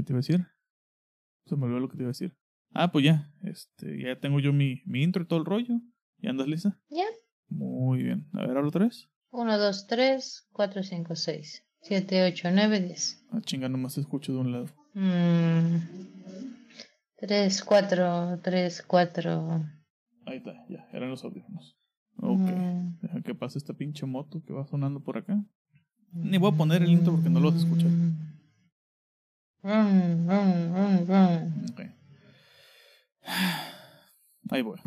¿Qué te iba a decir? Se me olvidó lo que te iba a decir. Ah, pues ya. Este, ya tengo yo mi, mi intro y todo el rollo. ¿Ya andas lista? Ya. Muy bien. A ver, habla otra vez. 1, 2, 3, 4, 5, 6, 7, 8, 9, 10. Ah, chinga, nomás te escucho de un lado. Mm. 3, 4, 3, 4. Ahí está, ya, eran los audífonos. Ok. Mm. Deja que pase esta pinche moto que va sonando por acá. Ni voy a poner el intro porque no lo vas a escuchar. Rum, rum, rum, rum. Ok. Ahí voy.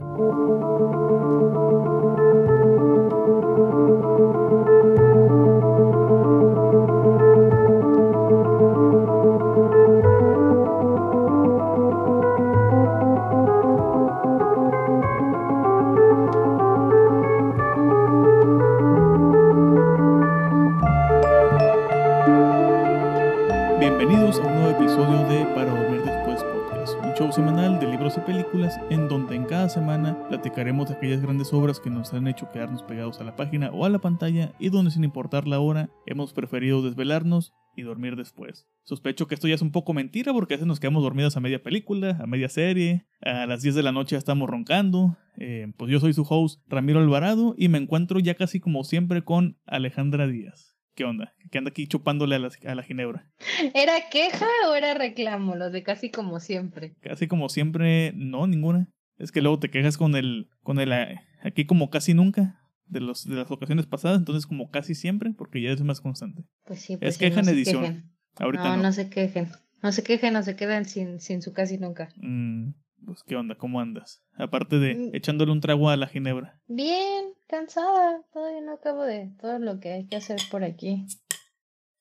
Bienvenidos a episodio de Para Dormir Después Podcast, un show semanal de libros y películas en donde en cada semana platicaremos de aquellas grandes obras que nos han hecho quedarnos pegados a la página o a la pantalla y donde sin importar la hora hemos preferido desvelarnos y dormir después. Sospecho que esto ya es un poco mentira porque a veces nos quedamos dormidos a media película, a media serie, a las 10 de la noche ya estamos roncando. Eh, pues yo soy su host Ramiro Alvarado y me encuentro ya casi como siempre con Alejandra Díaz. ¿Qué onda? Que anda aquí chupándole a la, a la ginebra. ¿Era queja o era reclamo? Lo de casi como siempre. Casi como siempre, no, ninguna. Es que luego te quejas con el, con el, eh, aquí como casi nunca, de, los, de las ocasiones pasadas, entonces como casi siempre, porque ya es más constante. Pues sí, pues Es sí, queja en se edición. Ahorita no, no. no se quejen. No se quejen, no se quedan sin, sin su casi nunca. Mm, pues, ¿qué onda? ¿Cómo andas? Aparte de Mm. echándole un trago a la ginebra. Bien, cansada. Todavía no acabo de todo lo que hay que hacer por aquí.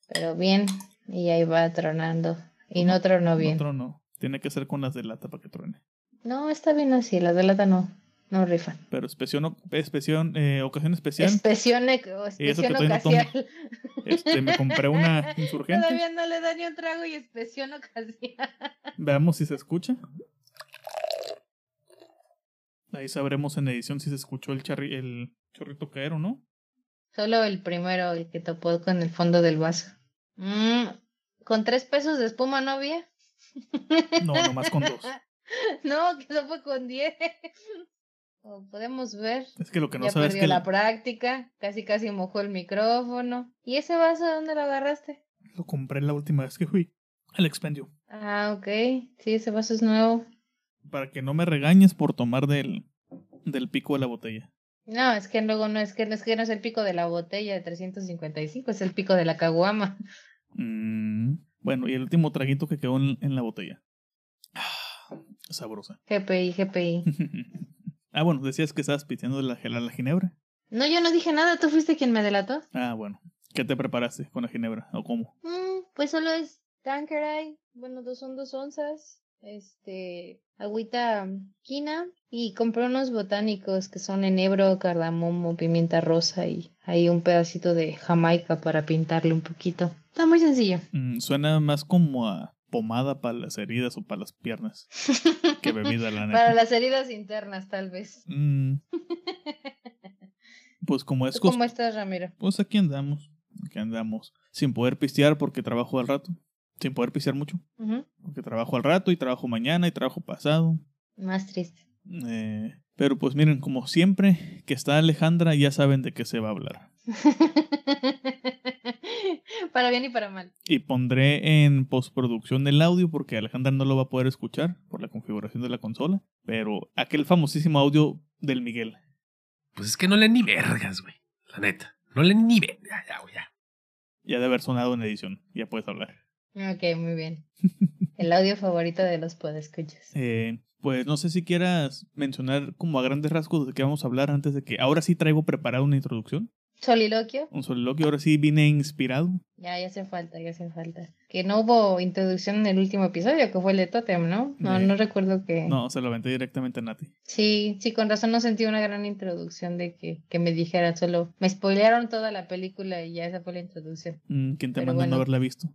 Pero bien. Y ahí va tronando. Y no tronó bien. No. Tiene que ser con las de lata para que truene. No, está bien así. Las de lata no. No rifan. Pero especión, especión, eh, ocasión especial, eso que expresión todavía no este, me compré una insurgente. Todavía no le da ni un trago y expresión ocasial. Veamos si se escucha. Ahí sabremos en edición si se escuchó el, charri el chorrito caer o no. Solo el primero, el que topó con el fondo del vaso. Mm, con tres pesos de espuma no había. No, nomás con dos. No, que eso fue con diez. Como podemos ver, Es que lo que no ya sabes es que la el- práctica, casi casi mojó el micrófono. ¿Y ese vaso dónde lo agarraste? lo compré la última vez que fui al expendio. Ah, ok. Sí, ese vaso es nuevo. Para que no me regañes por tomar del, del pico de la botella. No, es que luego no es que, es que no es el pico de la botella de 355, es el pico de la caguama. Mm, bueno, y el último traguito que quedó en, en la botella. Ah, sabrosa. GPI, GPI. ah, bueno, decías que estabas piteando de la, gel- la ginebra. No, yo no dije nada, tú fuiste quien me delató. Ah, bueno. ¿Qué te preparaste con la ginebra? ¿O cómo? Mm, pues solo es Tanqueray, bueno, dos son dos onzas, este, agüita quina y compré unos botánicos que son enebro, cardamomo, pimienta rosa y ahí un pedacito de jamaica para pintarle un poquito. Está muy sencillo. Mm, suena más como a pomada para las heridas o para las piernas que bebida, la neta. para las heridas internas, tal vez. Mm, pues como es ¿Tú ¿Cómo estás, Ramiro? Pues aquí andamos. Aquí andamos. Sin poder pistear porque trabajo al rato. Sin poder pistear mucho. Ujú. Porque trabajo al rato y trabajo mañana y trabajo pasado. Más triste. Eh, pero pues miren, como siempre que está Alejandra, ya saben de qué se va a hablar. para bien y para mal. Y pondré en postproducción el audio porque Alejandra no lo va a poder escuchar por la configuración de la consola. Pero aquel famosísimo audio del Miguel. Pues es que no leen ni vergas, güey. La neta. No leen ni vergas. Ya, ya, güey, ya. Ya de haber sonado en edición. Ya puedes hablar. Ok, muy bien. El audio favorito de los podescuchas. Eh, pues no sé si quieras mencionar como a grandes rasgos de qué vamos a hablar antes de que ahora sí traigo preparada una introducción. Soliloquio. Un soliloquio, ahora sí vine inspirado. Ya, ya hace falta, ya hace falta. Que no hubo introducción en el último episodio, que fue el de Totem, ¿no? No, Eh, no recuerdo que... No, se lo aventé directamente a Nati. Sí, sí, con razón no sentí una gran introducción de que, que me dijera solo... Me spoilearon toda la película y ya esa fue la introducción. Mm, ¿Quién te Pero mandó a no bueno. haberla visto?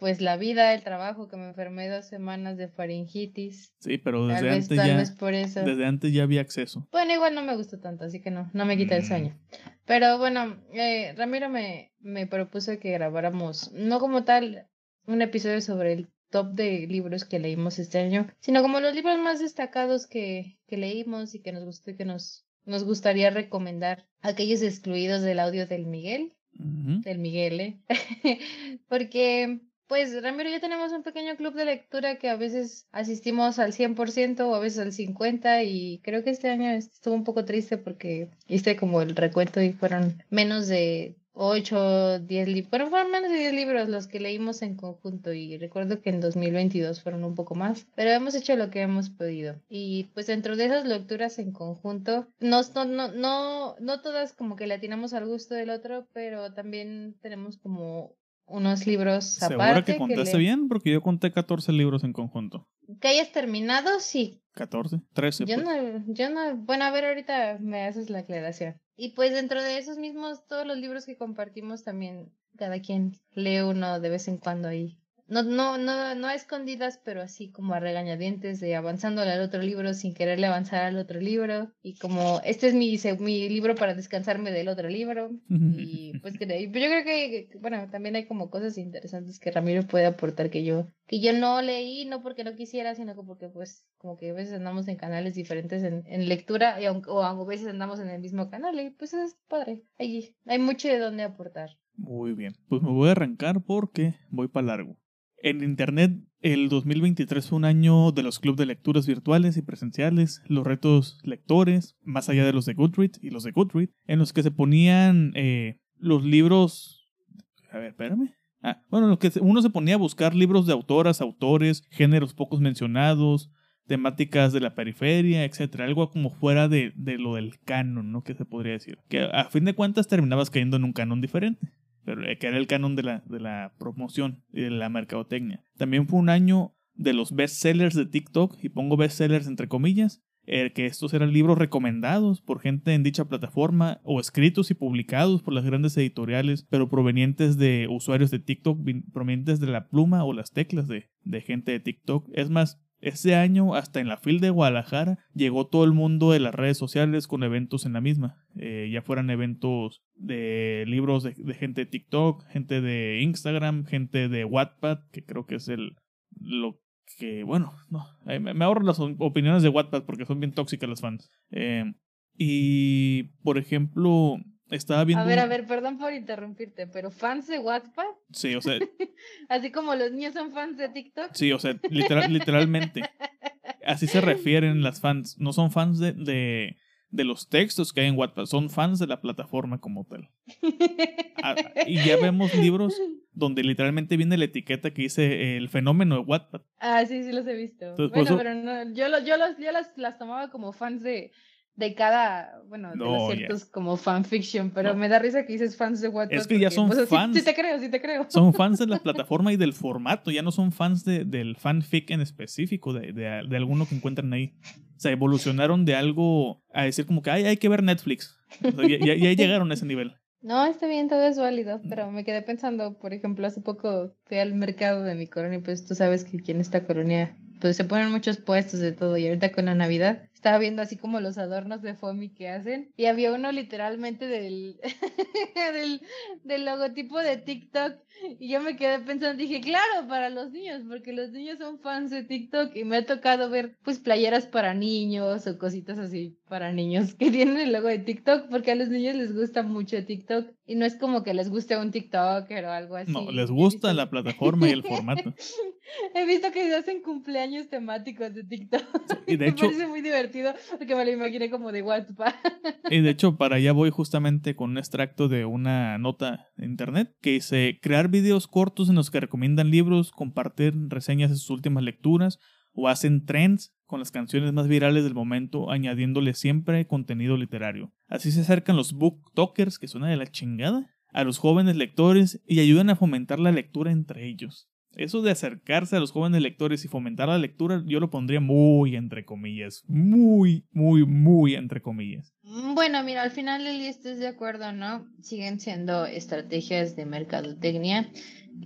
Pues la vida, el trabajo, que me enfermé dos semanas de faringitis. Sí, pero desde vez, antes ya, vez por eso. desde antes ya había acceso. Bueno, igual no me gustó tanto, así que no, no me quita el Mm. sueño. Pero bueno, eh, Ramiro me, me propuso que grabáramos, no como tal, un episodio sobre el top de libros que leímos este año, sino como los libros más destacados que, que leímos y que nos gustó y que nos, nos gustaría recomendar. Aquellos excluidos del audio del Miguel, del Miguel, ¿eh? Porque, pues, Ramiro y yo tenemos un pequeño club de lectura que a veces asistimos al 100% o a veces al 50% y creo que este año estuvo un poco triste porque hice como el recuento y fueron menos de 8, 10 libros, bueno, fueron menos de 10 libros los que leímos en conjunto y recuerdo que en 2022 fueron un poco más, pero hemos hecho lo que hemos podido. Y pues dentro de esas lecturas en conjunto, no, no, no, no, no todas como que le atinamos al gusto del otro, pero también tenemos como unos libros ¿Segura aparte que contaste le- bien? Porque yo conté 14 libros en conjunto. que hayas terminado, sí, 14, 13. yo pues. no, yo no, bueno, a ver, ahorita me haces la aclaración. Y pues dentro de esos mismos, todos los libros que compartimos también, cada quien lee uno de vez en cuando ahí. No, no, no, no a escondidas, pero así como a regañadientes de avanzando al otro libro sin quererle avanzar al otro libro. Y como, este es mi, mi libro para descansarme del otro libro. Y pues que pero yo creo que, bueno, también hay como cosas interesantes que Ramiro puede aportar que yo, que yo no leí, no porque no quisiera, sino que porque pues como que a veces andamos en canales diferentes en, en lectura y aunque, o a veces andamos en el mismo canal y pues es padre. Hay, hay mucho de dónde aportar. Muy bien. Pues me voy a arrancar porque voy para largo. En Internet, el 2023 fue un año de los clubes de lecturas virtuales y presenciales, los retos lectores, más allá de los de Goodreads y los de Goodreads, en los que se ponían eh, los libros... A ver, espérame. Ah, bueno, en los que uno se ponía a buscar libros de autoras, autores, géneros pocos mencionados, temáticas de la periferia, etcétera, algo como fuera de, de lo del canon, ¿no? Que se podría decir. Que a fin de cuentas terminabas cayendo en un canon diferente pero eh, que era el canon de la, de la promoción y de la mercadotecnia. También fue un año de los bestsellers de TikTok, y pongo bestsellers entre comillas, eh, que estos eran libros recomendados por gente en dicha plataforma o escritos y publicados por las grandes editoriales, pero provenientes de usuarios de TikTok, provenientes de la pluma o las teclas de, de gente de TikTok. Es más, ese año, hasta en la FIL de Guadalajara, llegó todo el mundo de las redes sociales con eventos en la misma. Eh, ya fueran eventos de libros de, gente de TikTok, gente de Instagram, gente de Wattpad, que creo que es el lo que, bueno, no, me, ahorro las opiniones de Wattpad porque son bien tóxicas las fans. Eh, y, por ejemplo, estaba viendo... A ver, a ver, perdón por interrumpirte, pero fans de Wattpad, Sí, o sea, así como los niños son fans de TikTok. sí, o sea, literal- literalmente. Así se refieren las fans. No son fans de, de, de los textos que hay en Wattpad, son fans de la plataforma como tal. Ah, y ya vemos libros donde literalmente viene la etiqueta que dice eh, el fenómeno de Wattpad. Ah, sí, sí los he visto. Entonces, bueno, eso- pero no, yo, lo- yo, los, yo las, las tomaba como fans de, de cada, bueno, de No, los ya. ciertos como fanfiction, pero No. me da risa que dices fans de Wattpad. Es que ya porque, son pues, sí- fans. Sí, te creo, sí te creo. Son fans de la plataforma y del formato, ya no son fans de, del fanfic en específico, de, de, de alguno que encuentran ahí. O sea, evolucionaron de algo a decir como que "Ay, hay que ver Netflix. O sea, ya, llegaron a ese nivel. No, está bien, todo es válido, pero me quedé pensando, por ejemplo, hace poco fui al mercado de mi colonia, pues tú sabes que aquí en esta colonia pues se ponen muchos puestos de todo y ahorita con la Navidad estaba viendo así como los adornos de FOMI que hacen y había uno literalmente del, del, del logotipo de TikTok y yo me quedé pensando, dije, claro, para los niños, porque los niños son fans de TikTok y me ha tocado ver pues playeras para niños o cositas así para niños que tienen el logo de TikTok porque a los niños les gusta mucho TikTok y no es como que les guste un TikToker o algo así. No, les gusta visto- la plataforma y el formato. He visto que se hacen cumpleaños temáticos de TikTok. Y de me hecho, parece muy divertido porque me lo imaginé como de WhatsApp. y de hecho, para allá voy justamente con un extracto de una nota de internet que dice crear videos cortos en los que recomiendan libros, compartir reseñas de sus últimas lecturas o hacen trends con las canciones más virales del momento, añadiéndole siempre contenido literario. Así se acercan los booktokers, que suena de la chingada, a los jóvenes lectores y ayudan a fomentar la lectura entre ellos. Eso de acercarse a los jóvenes lectores y fomentar la lectura, yo lo pondría muy entre comillas. Muy, muy, muy entre comillas. Mm, Bueno, mira, al final Lili, estás de acuerdo, ¿no? Siguen siendo estrategias de mercadotecnia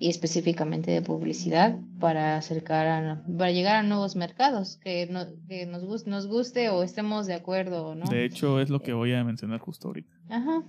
y específicamente de publicidad para acercar a, para llegar a nuevos mercados que, no, que nos, gus- nos guste o estemos de acuerdo o no. De hecho, es lo que voy a mencionar justo ahorita. Ajá,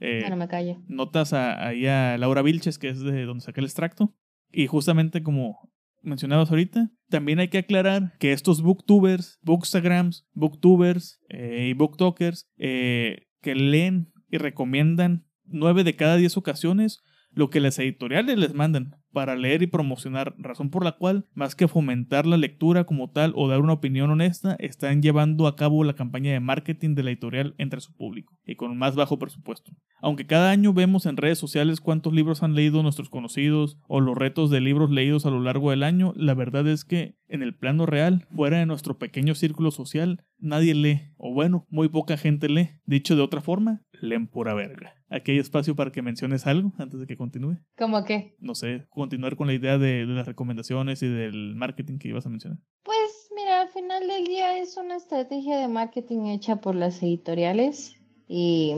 Eh, bueno, me callo. notas a, ahí a Laura Vilches, que es de donde saqué el extracto. Y justamente como mencionabas ahorita, también hay que aclarar que estos booktubers, bookstagrams, booktubers eh, y booktokers eh, que leen y recomiendan nueve de cada diez ocasiones lo que las editoriales les mandan para leer y promocionar, razón por la cual, más que fomentar la lectura como tal o dar una opinión honesta, están llevando a cabo la campaña de marketing de la editorial entre su público y con más bajo presupuesto. Aunque cada año vemos en redes sociales cuántos libros han leído nuestros conocidos o los retos de libros leídos a lo largo del año, la verdad es que en el plano real, fuera de nuestro pequeño círculo social, nadie lee, o bueno, muy poca gente lee. Dicho de otra forma, leen pura verga. Aquí hay espacio para que menciones algo antes de que continúe. ¿Cómo qué? No sé, continuar con la idea de, de las recomendaciones y del marketing que ibas a mencionar. Pues mira, al final del día es una estrategia de marketing hecha por las editoriales y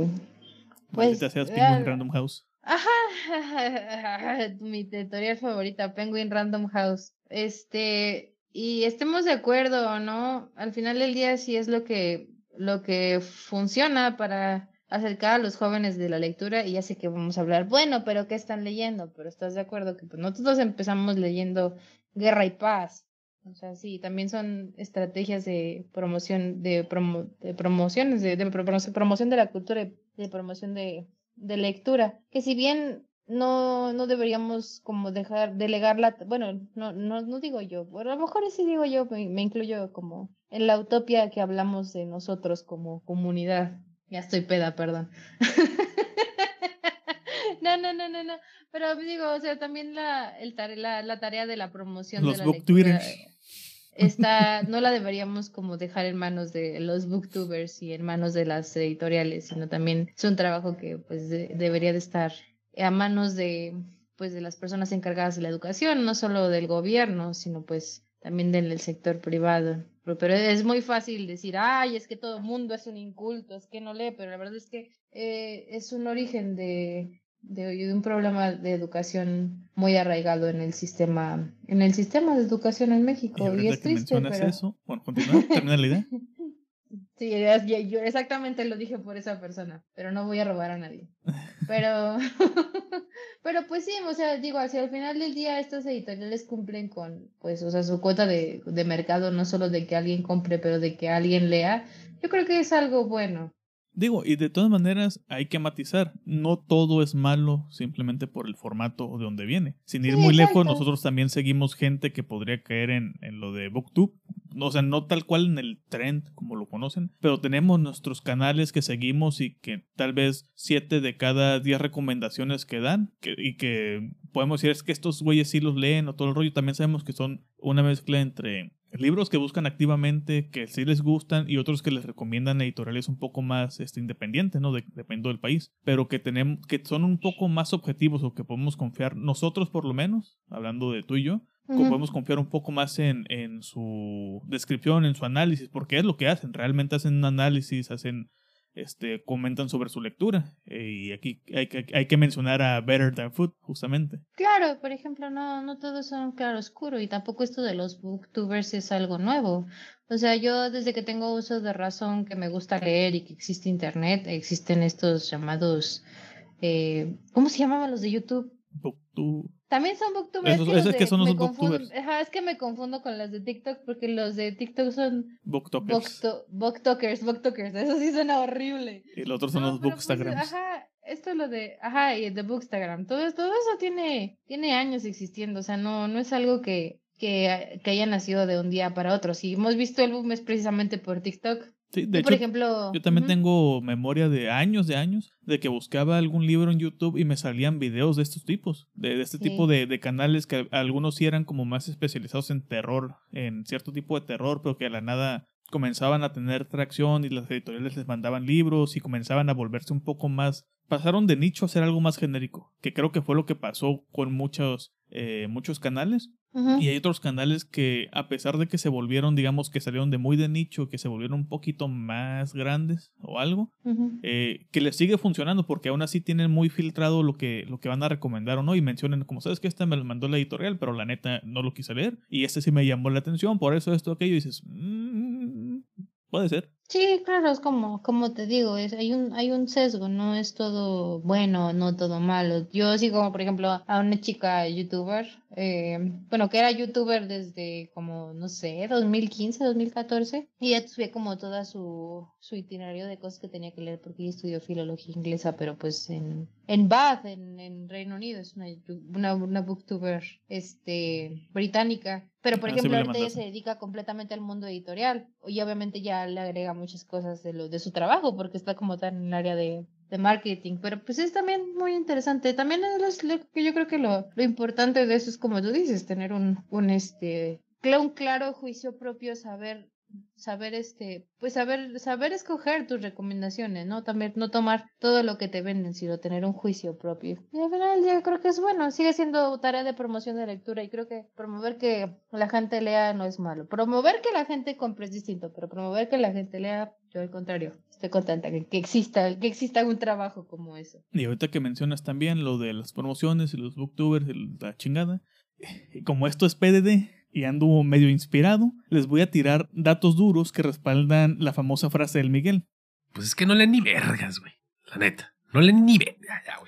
pues... Maldita seas ah, Penguin Random House. Ajá, mi editorial favorita, Penguin Random House. Este, y estemos de acuerdo o no, al final del día sí es lo que, lo que funciona para acercar a los jóvenes de la lectura y ya sé que vamos a hablar, bueno, pero ¿qué están leyendo? Pero estás de acuerdo que pues, nosotros empezamos leyendo Guerra y Paz. O sea, sí, también son estrategias de promoción, de, promo, de promociones, de, de promo- promoción de la cultura, y de promoción de, de lectura. Que si bien no, no deberíamos como dejar, delegarla, bueno, no, no, no digo yo, a lo mejor sí digo yo, me, me incluyo como en la utopía que hablamos de nosotros como comunidad. Ya estoy peda, perdón. No, no, no, no, no. Pero digo, o sea, también la, el la, la tarea de la promoción Los de la booktubers. lectura está, no la deberíamos como dejar en manos de los booktubers y en manos de las editoriales, sino también es un trabajo que pues de- debería de estar a manos de pues de las personas encargadas de la educación, no solo del gobierno, sino pues también del sector privado. Pero, es muy fácil decir, ay, es que todo el mundo es un inculto, es que no lee, pero la verdad es que eh, es un origen de, de, de un problema de educación muy arraigado en el sistema, en el sistema de educación en Y México. Y, ahorita es que triste, pero... eso, bueno, continúa, termina la idea. Sí, yo exactamente lo dije por esa persona, pero no voy a robar a nadie. Pero, pero pues sí, o sea, digo, hacia el final del día estas editoriales cumplen con, pues, o sea, su cuota de, de mercado, no solo de que alguien compre, pero de que alguien lea. Yo creo que es algo bueno. Digo, y de todas maneras hay que matizar, no todo es malo simplemente por el formato de donde viene. Sin ir Sí, muy lejos, nosotros también seguimos gente que podría caer en, en lo de BookTube. O sea, no tal cual en el trend como lo conocen, pero tenemos nuestros canales que seguimos y que tal vez 7 de cada 10 recomendaciones que dan que, y que podemos decir es que estos güeyes sí los leen o todo el rollo. También sabemos que son una mezcla entre libros que buscan activamente, que sí les gustan, y otros que les recomiendan editoriales un poco más este, independientes, ¿no? De- dependiendo del país, pero que tenemos, que son un poco más objetivos o que podemos confiar, nosotros por lo menos, hablando de tú y yo, co- Ujú. podemos confiar un poco más en, en su descripción, en su análisis, porque es lo que hacen, realmente hacen un análisis, hacen este, comentan sobre su lectura. Eh, y aquí hay que, hay que mencionar a Better Than Food, justamente. Claro, por ejemplo, no, no todos son claro oscuro y tampoco esto de los booktubers es algo nuevo. O sea, yo desde que tengo uso de razón, que me gusta leer y que existe internet, existen estos llamados, eh, ¿cómo se llamaban los de YouTube? Booktu- También son booktubers. Esos- es que esos son confundo- booktubers. Ajá, es que me confundo con los de TikTok porque los de TikTok son Booktokers. bookto- booktokers, booktokers. Eso sí suena horrible. Y los otros son No, los pues, bookstagrams. ajá, esto es lo de, ajá, y de Bookstagram. Todo, todo eso tiene, tiene años existiendo. O sea, no, no es algo que, que, que haya nacido de un día para otro. Si hemos visto el boom es precisamente por TikTok. Sí, de Yo, por ejemplo, yo también tengo memoria de años, de años, de que buscaba algún libro en YouTube y me salían videos de estos tipos, de, de este Sí. tipo de, de canales que algunos sí eran como más especializados en terror, en cierto tipo de terror, pero que a la nada comenzaban a tener tracción y las editoriales les mandaban libros y comenzaban a volverse un poco más, pasaron de nicho a ser algo más genérico, que creo que fue lo que pasó con muchos, eh, muchos canales. Y hay otros canales que, a pesar de que se volvieron, digamos, que salieron de muy de nicho, que se volvieron un poquito más grandes o algo, eh, que les sigue funcionando porque aún así tienen muy filtrado lo que, lo que van a recomendar o no y mencionan, como sabes que este me lo mandó la editorial, pero la neta no lo quise leer y este sí me llamó la atención, por eso esto, aquello, y dices, "Mm, puede ser. Sí, claro, es como, como te digo, es, hay un, hay un sesgo, no es todo bueno, no todo malo. Yo sí como, por ejemplo, a una chica youtuber, eh, bueno, que era youtuber desde como, no sé, 2015, 2014, y ya tuve como toda su, su itinerario de cosas que tenía que leer porque ella estudió filología inglesa, pero pues en, en Bath, en, en Reino Unido, es una, una, una booktuber este, británica. Pero, por Ah, ejemplo, ahorita ella se dedica completamente al mundo editorial. Y obviamente ya le agrega muchas cosas de, lo, de su trabajo, porque está como tan en el área de, de marketing. Pero pues es también muy interesante. También es lo que yo creo que lo, lo importante de eso es, como tú dices, tener un, un, este, un claro juicio propio, saber saber este pues saber saber escoger tus recomendaciones no también no tomar todo lo que te venden sino tener un juicio propio. Y al final yo creo que es bueno sigue siendo tarea de promoción de lectura y creo que promover que la gente lea no es malo. Promover que la gente compre es distinto pero promover que la gente lea yo al contrario estoy contenta que, que exista que exista un trabajo como eso. Y ahorita que mencionas también lo de las promociones y los booktubers y la chingada, y como esto es PDD y ando medio inspirado, les voy a tirar datos duros que respaldan la famosa frase del Miguel. Pues es que no leen ni vergas, güey. La neta. No leen ni vergas. Güey.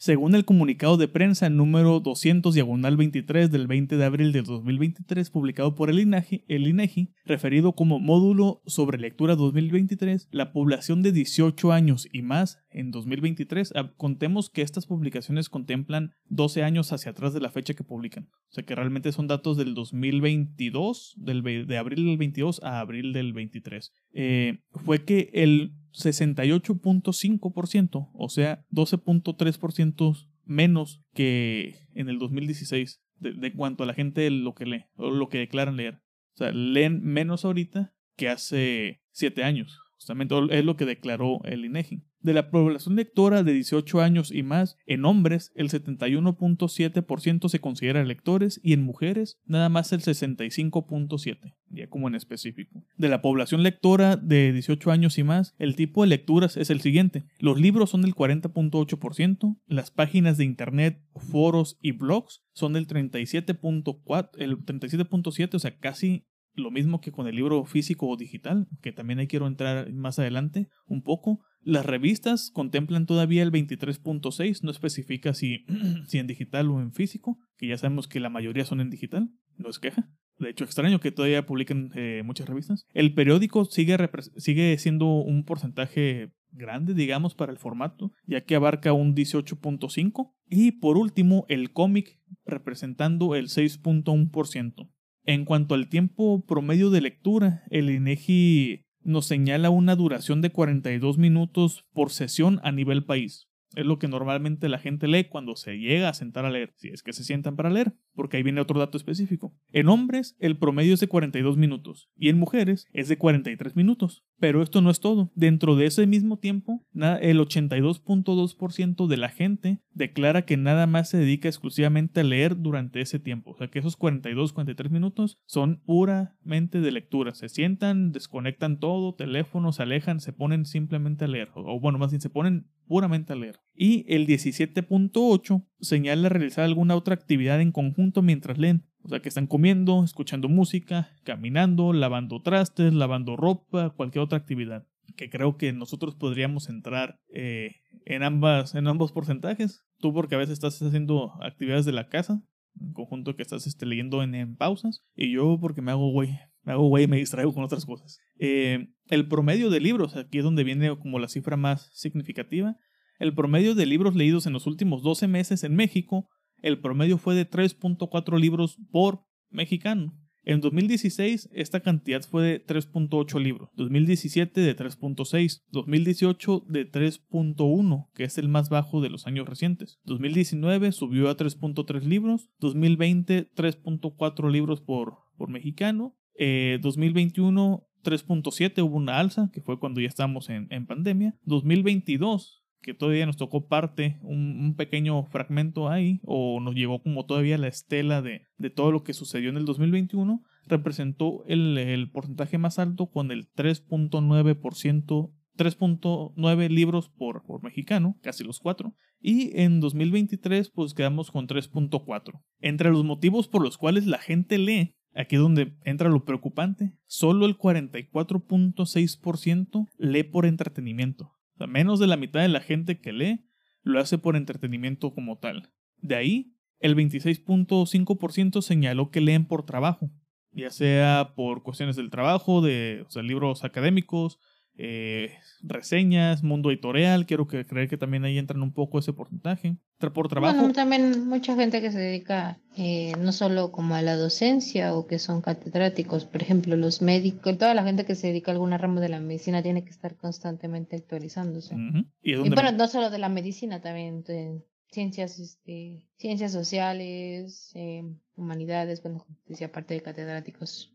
Según el comunicado de prensa número 200 diagonal 23 del 20 de abril del 2023 publicado por el INEGI, el INEGI, referido como módulo sobre lectura 2023, la población de 18 años y más en 2023, ah, contemos que estas publicaciones contemplan 12 años hacia atrás de la fecha que publican. O sea que realmente son datos del 2022, del, de abril del 22 a abril del 23. Eh, fue que el 68.5%, o sea, 12.3% menos que en el 2016 de, de cuanto a la gente lo que lee o lo que declaran leer. O sea, leen menos ahorita que hace 7 años. Justamente es lo que declaró el INEGI. De la población lectora de 18 años y más, en hombres el 71.7% se considera lectores y en mujeres nada más el 65.7%, ya como en específico. De la población lectora de 18 años y más, el tipo de lecturas es el siguiente. Los libros son del 40.8%, las páginas de internet, foros y blogs son del 37.4, el 37.7, o sea, casi lo mismo que con el libro físico o digital, que también ahí quiero entrar más adelante un poco. Las revistas contemplan todavía el 23.6, no especifica si, si en digital o en físico, que ya sabemos que la mayoría son en digital, no es queja. De hecho, extraño que todavía publiquen eh, muchas revistas. El periódico sigue, sigue siendo un porcentaje grande, digamos, para el formato, ya que abarca un 18.5. Y por último, el cómic representando el 6.1%. En cuanto al tiempo promedio de lectura, el INEGI nos señala una duración de 42 minutos por sesión a nivel país. Es lo que normalmente la gente lee cuando se llega a sentar a leer, si es que se sientan para leer, porque ahí viene otro dato específico. En hombres, el promedio es de 42 minutos y en mujeres es de 43 minutos. Pero esto no es todo. Dentro de ese mismo tiempo, el 82.2% de la gente declara que nada más se dedica exclusivamente a leer durante ese tiempo. O sea que esos 42, 43 minutos son puramente de lectura. Se sientan, desconectan todo, teléfono, se alejan, se ponen simplemente a leer. O bueno, más bien se ponen puramente a leer. Y el 17.8 señala realizar alguna otra actividad en conjunto mientras leen. O sea, que están comiendo, escuchando música, caminando, lavando trastes, lavando ropa, cualquier otra actividad. Que creo que nosotros podríamos entrar eh, en, ambas, en ambos porcentajes. Tú porque a veces estás haciendo actividades de la casa, en conjunto que estás este, leyendo en, pausas. Y yo porque me hago güey. Me hago güey y me distraigo con otras cosas. Eh, el promedio de libros, aquí es donde viene como la cifra más significativa. El promedio de libros leídos en los últimos 12 meses en México, el promedio fue de 3.4 libros por mexicano. En 2016 esta cantidad fue de 3.8 libros, 2017 de 3.6, 2018 de 3.1, que es el más bajo de los años recientes. 2019 subió a 3.3 libros, 2020 3.4 libros por, por mexicano, eh, 2021 3.7 hubo una alza, que fue cuando ya estábamos en, en pandemia. 2022 que todavía nos tocó parte, un, pequeño fragmento ahí, o nos llegó como todavía la estela de, de todo lo que sucedió en el 2021, representó el, el porcentaje más alto con el 3.9%. 3.9 libros por, por mexicano, casi los 4. Y en 2023 pues quedamos con 3.4. Entre los motivos por los cuales la gente lee, aquí es donde entra lo preocupante, solo el 44.6% lee por entretenimiento. Menos de la mitad de la gente que lee lo hace por entretenimiento como tal. De ahí, El 26.5% señaló que leen por trabajo, ya sea por cuestiones del trabajo, de libros académicos, eh, reseñas, mundo editorial, quiero que creer que también ahí entran un poco ese porcentaje. Por trabajo, Bueno, también mucha gente que se dedica eh, no solo como a la docencia o que son catedráticos, por ejemplo, los médicos, toda la gente que se dedica a alguna rama de la medicina tiene que estar constantemente actualizándose. y bueno, me- no solo de la medicina, también de ciencias, este, ciencias sociales, eh, humanidades, bueno, decía, aparte de catedráticos.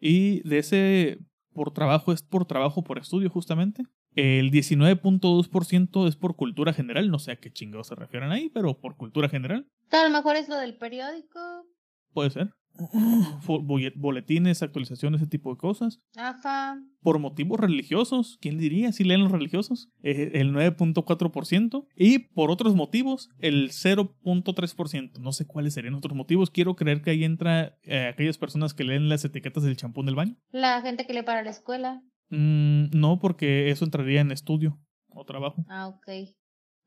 Y de ese por trabajo es por trabajo por estudio justamente. El 19.2% es por cultura general, no sé a qué chingados se refieren ahí, pero por cultura general, A lo mejor es lo del periódico. puede ser. Boletines, actualizaciones, ese tipo de cosas. Ajá. Por motivos religiosos, ¿quién diría si leen los religiosos? Eh, El 9.4%. Y por otros motivos, el 0.3%. No sé cuáles serían otros motivos. Quiero creer que ahí entra eh, aquellas personas que leen las etiquetas del champú del baño. La gente que lee para la escuela. Mm, no, porque eso entraría en estudio o trabajo. Ah, ok.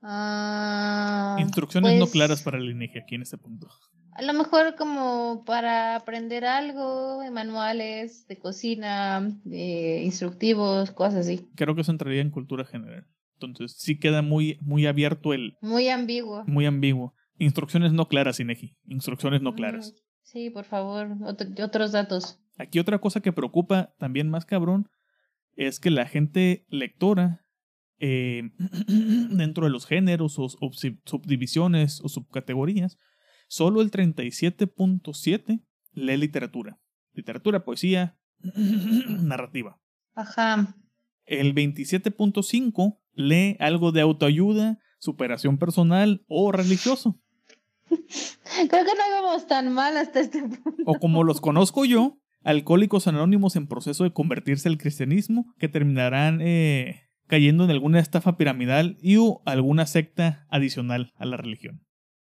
Ah, Instrucciones no pues, claras para el INEGI aquí en este punto. A lo mejor como para aprender algo, manuales de cocina, eh, instructivos, cosas así. Creo que eso entraría en cultura general. Entonces sí queda muy, muy abierto el, Muy ambiguo. muy ambiguo. Instrucciones no claras, INEGI. Instrucciones no claras. Mm, Sí, por favor, ot- otros datos. Aquí otra cosa que preocupa también más cabrón es que la gente lectora eh, dentro de los géneros o sub- subdivisiones o subcategorías, solo el 37.7 lee literatura. Literatura, poesía, narrativa. Ajá. El 27.5 lee algo de autoayuda, superación personal o religioso. Creo que no íbamos tan mal hasta este punto. o como los conozco yo, alcohólicos anónimos en proceso de convertirse al cristianismo, que terminarán eh, cayendo en alguna estafa piramidal y o alguna secta adicional a la religión.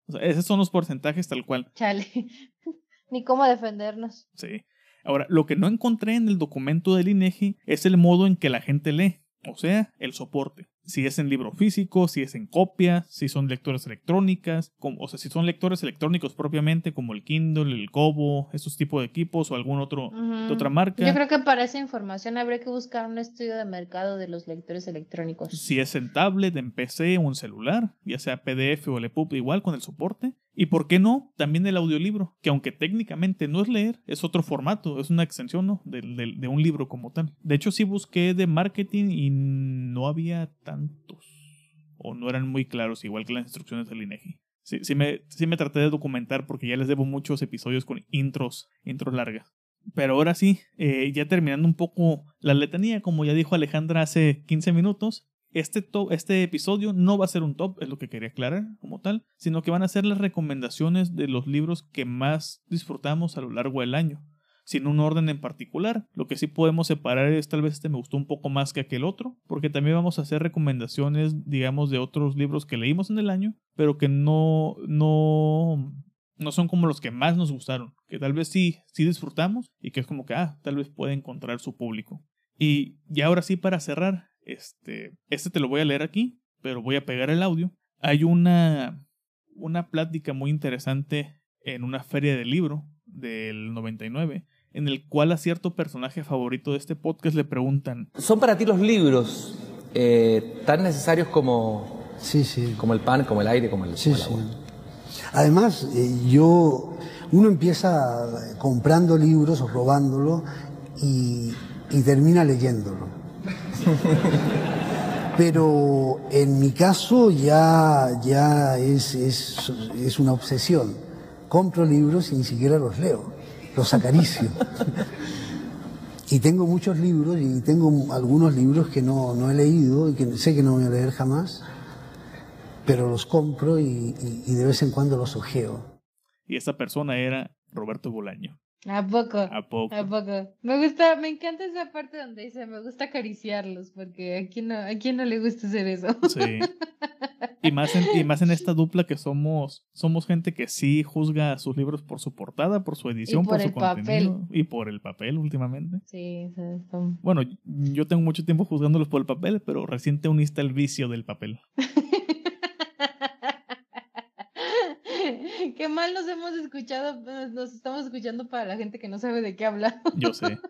O sea, esos son los porcentajes tal cual. Chale. Ni cómo defendernos. Sí. Ahora, lo que no encontré en el documento del INEGI es el modo en que la gente lee, o sea, el soporte. Si es en libro físico, si es en copia, si son lecturas electrónicas, como, o sea, si son lectores electrónicos propiamente, como el Kindle, el Kobo, esos tipos de equipos o algún otro de otra marca. Yo creo que para esa información habría que buscar un estudio de mercado de los lectores electrónicos. Si es en tablet, en PC o en celular, ya sea PDF o EPUB, igual con el soporte. Y por qué no, también el audiolibro, que aunque técnicamente no es leer, es otro formato, es una extensión ¿no? del- de, un libro como tal. De hecho, sí busqué de marketing y no había o no eran muy claros, igual que las instrucciones del INEGI. Sí, sí, me, sí me traté de documentar porque ya les debo muchos episodios con intros, intros largas. Pero ahora sí, eh, ya terminando un poco la letanía, como ya dijo Alejandra hace 15 minutos, este, to- este episodio no va a ser un top, es lo que quería aclarar como tal, sino que van a ser las recomendaciones de los libros que más disfrutamos a lo largo del año, sin un orden en particular. Lo que sí podemos separar es tal vez este me gustó un poco más que aquel otro, porque también vamos a hacer recomendaciones, digamos, de otros libros que leímos en el año, pero que no, no, no son como los que más nos gustaron, que tal vez sí, sí disfrutamos y que es como que, ah, tal vez puede encontrar su público. Y ya ahora sí para cerrar, este, este te lo voy a leer aquí, pero voy a pegar el audio. Hay una, una plática muy interesante en una feria de libro del 99, en el cual a cierto personaje favorito de este podcast le preguntan, ¿Son para ti los libros eh, tan necesarios como, Sí, sí. como el pan, como el aire, como el, Sí, como el sí. agua? Además, eh, yo, uno empieza comprando libros o robándolo y, y termina leyéndolo. Pero en mi caso ya, ya es, es, es una obsesión. Compro libros y ni siquiera los leo, los acaricio. Y tengo muchos libros y tengo algunos libros que no, no he leído y que sé que no voy a leer jamás pero los compro y, y- de vez en cuando los ojeo. y esa persona era Roberto Bolaño. ¿A poco? ¿A poco? ¿A poco? Me gusta, me encanta esa parte donde dice, me gusta acariciarlos, porque a quién no, a quién no le gusta hacer eso. Sí. Y más en, y más en esta dupla que somos, somos gente que sí juzga a sus libros por su portada, por su edición, por por, su papel. contenido y por el papel últimamente. Sí, son- Bueno, yo tengo mucho tiempo juzgándolos por el papel, pero recién te uniste al vicio del papel. Qué mal nos hemos escuchado, nos estamos escuchando para la gente que no sabe de qué habla. Yo sé.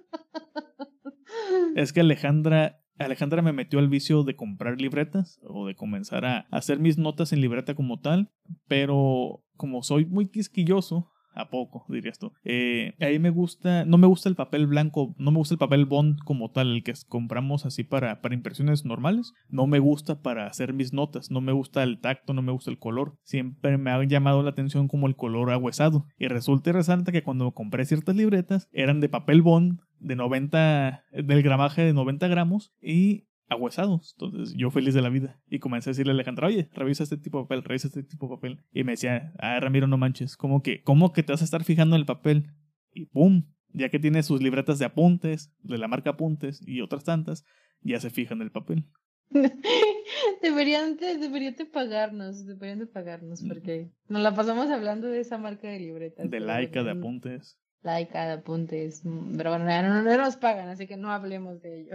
Es que Alejandra, Alejandra me metió al vicio de comprar libretas o de comenzar a hacer mis notas en libreta como tal, pero como soy muy quisquilloso, a poco, dirías tú. Eh, ahí me gusta, no me gusta el papel blanco, no me gusta el papel bond como tal, el que compramos así para, para impresiones normales. No me gusta para hacer mis notas, no me gusta el tacto, no me gusta el color. Siempre me ha llamado la atención como el color agüesado. Y resulta y resalta que cuando compré ciertas libretas eran de papel bond de 90, del gramaje de 90 gramos y agüesados. Entonces yo feliz de la vida. Y comencé a decirle a Alejandra, oye, revisa este tipo de papel, revisa este tipo de papel. Y me decía, ah, Ramiro, no manches, ¿cómo que, cómo que te vas a estar fijando en el papel? Y ¡pum! Ya que tiene sus libretas de apuntes, de la marca apuntes y otras tantas, ya se fija en el papel. deberían, de, deberían de pagarnos, deberían de pagarnos, porque nos la pasamos hablando de esa marca de libretas. De laica, de apuntes. Laica, de apuntes, pero bueno, no, no, nos pagan, así que no hablemos de ello.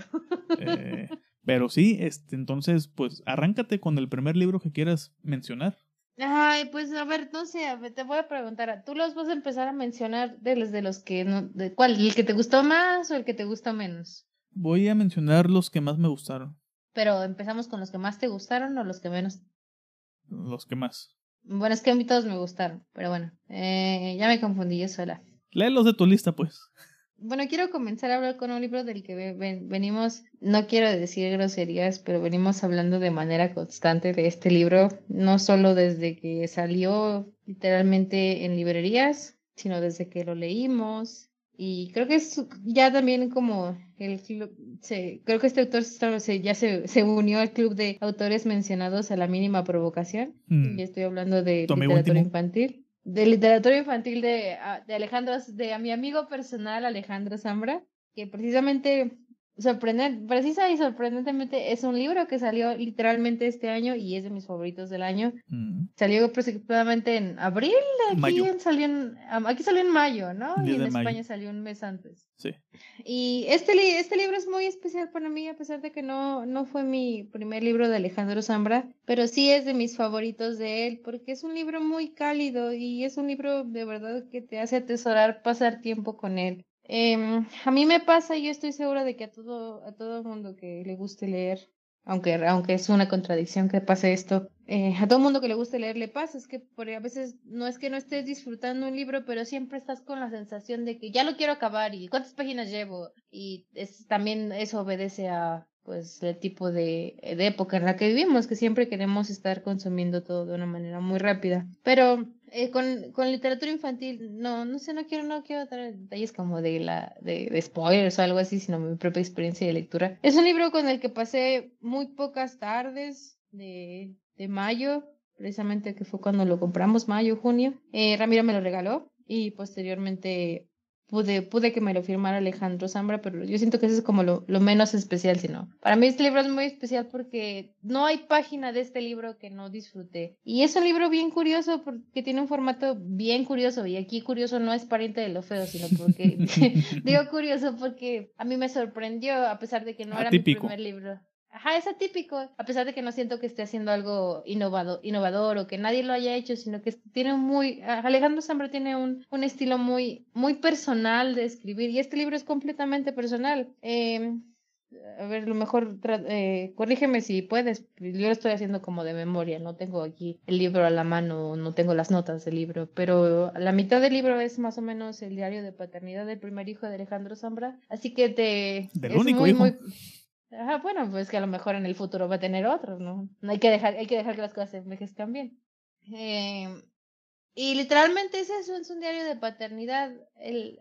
eh, pero sí, este, entonces, pues arráncate con el primer libro que quieras mencionar. Ay, pues a ver, no sé, te voy a preguntar, ¿tú los vas a empezar a mencionar de los de los que no, de cuál, el que te gustó más o el que te gustó menos? Voy a mencionar los que más me gustaron. Pero empezamos con los que más te gustaron o los que menos. Los que más. Bueno, es que a mí todos me gustaron, pero bueno, eh, ya me confundí yo sola. Léelos de tu lista, pues. Bueno, quiero comenzar a hablar con un libro del que venimos, no quiero decir groserías, pero venimos hablando de manera constante de este libro, no solo desde que salió literalmente en librerías, sino desde que lo leímos. Y creo que es ya también como el se, creo que este autor se, ya se, se, unió al club de autores mencionados a la mínima provocación. Mm. Y estoy hablando de literatura infantil de literatura infantil de, ah, de Alejandro, de a mi amigo personal Alejandro Zambra, que precisamente sorprendente, precisa y sorprendentemente es un libro que salió literalmente este año y es de mis favoritos del año. Mm. Salió aproximadamente en abril, aquí salió en, aquí salió en mayo, ¿no? Y en España salió un mes antes. Sí. Y este, este libro es muy especial para mí, a pesar de que no, no fue mi primer libro de Alejandro Zambra, pero sí es de mis favoritos de él, porque es un libro muy cálido y es un libro de verdad que te hace atesorar pasar tiempo con él. Eh, a mí me pasa y yo estoy segura de que a todo, a todo mundo que le guste leer, aunque, aunque es una contradicción que pase esto, eh, a todo mundo que le guste leer le pasa, es que por, a veces no es que no estés disfrutando un libro, pero siempre estás con la sensación de que ya lo quiero acabar y cuántas páginas llevo y es, también eso obedece a pues el tipo de, de época en la que vivimos, que siempre queremos estar consumiendo todo de una manera muy rápida. Pero eh, con, con, literatura infantil, no, no sé, no quiero, no quiero dar detalles como de la, de, spoilers o algo así, sino mi propia experiencia de lectura. Es un libro con el que pasé muy pocas tardes de, de mayo, precisamente que fue cuando lo compramos, mayo, junio. Eh, Ramiro me lo regaló y posteriormente pude, pude que me lo firmara Alejandro Zambra, pero yo siento que eso es como lo, lo, menos especial, sino. Para mí este libro es muy especial porque no hay página de este libro que no disfruté. Y es un libro bien curioso porque tiene un formato bien curioso. Y aquí curioso no es pariente de lo feo, sino porque. digo curioso porque a mí me sorprendió, a pesar de que no era mi primer libro. Ajá, es atípico, a pesar de que no siento que esté haciendo algo innovado, innovador o que nadie lo haya hecho, sino que tiene muy, Alejandro Zambra tiene un, un estilo muy, muy personal de escribir y este libro es completamente personal. Eh, a ver, lo mejor, eh, corrígeme si puedes, yo lo estoy haciendo como de memoria, no tengo aquí el libro a la mano, no tengo las notas del libro, pero la mitad del libro es más o menos el diario de paternidad del primer hijo de Alejandro Zambra, así que te... Del único hijo. Ajá, bueno, pues que a lo mejor en el futuro va a tener otros, ¿no? no hay que dejar, hay que dejar que las cosas envejezcan bien. Eh, y literalmente es eso, es un diario de paternidad. Él,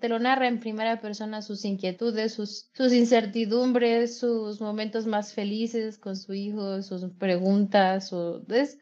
te lo narra en primera persona sus inquietudes, sus, sus incertidumbres, sus momentos más felices con su hijo, sus preguntas. Su, es,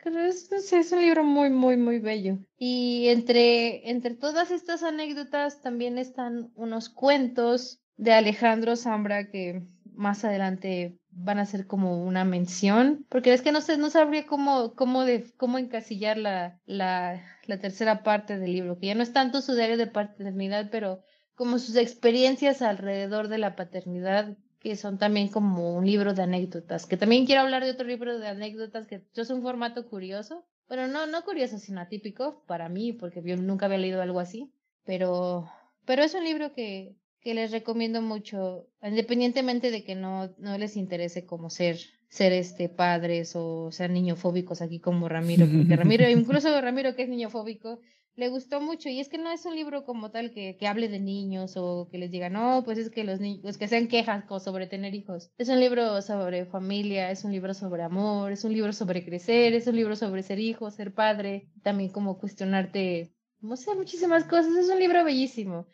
es, es, un libro muy, muy, muy bello. Y entre, entre todas estas anécdotas también están unos cuentos de Alejandro Zambra que más adelante van a ser como una mención, porque es que no sé, no sabría cómo, cómo, de, cómo encasillar la, la, la tercera parte del libro, que ya no es tanto su diario de paternidad, pero como sus experiencias alrededor de la paternidad, que son también como un libro de anécdotas, que también quiero hablar de otro libro de anécdotas, que es un formato curioso, bueno, no, no curioso, sino atípico para mí, porque yo nunca había leído algo así, pero, pero es un libro que, que les recomiendo mucho, independientemente de que no, no les interese como ser, ser este padres o ser niñofóbicos aquí como Ramiro, porque Ramiro, incluso Ramiro que es niñofóbico, le gustó mucho y es que no es un libro como tal que, que hable de niños o que les diga, no, pues es que los niños, pues que sean quejas sobre tener hijos. Es un libro sobre familia, es un libro sobre amor, es un libro sobre crecer, es un libro sobre ser hijo, ser padre, también como cuestionarte, no sé, muchísimas cosas. Es un libro bellísimo.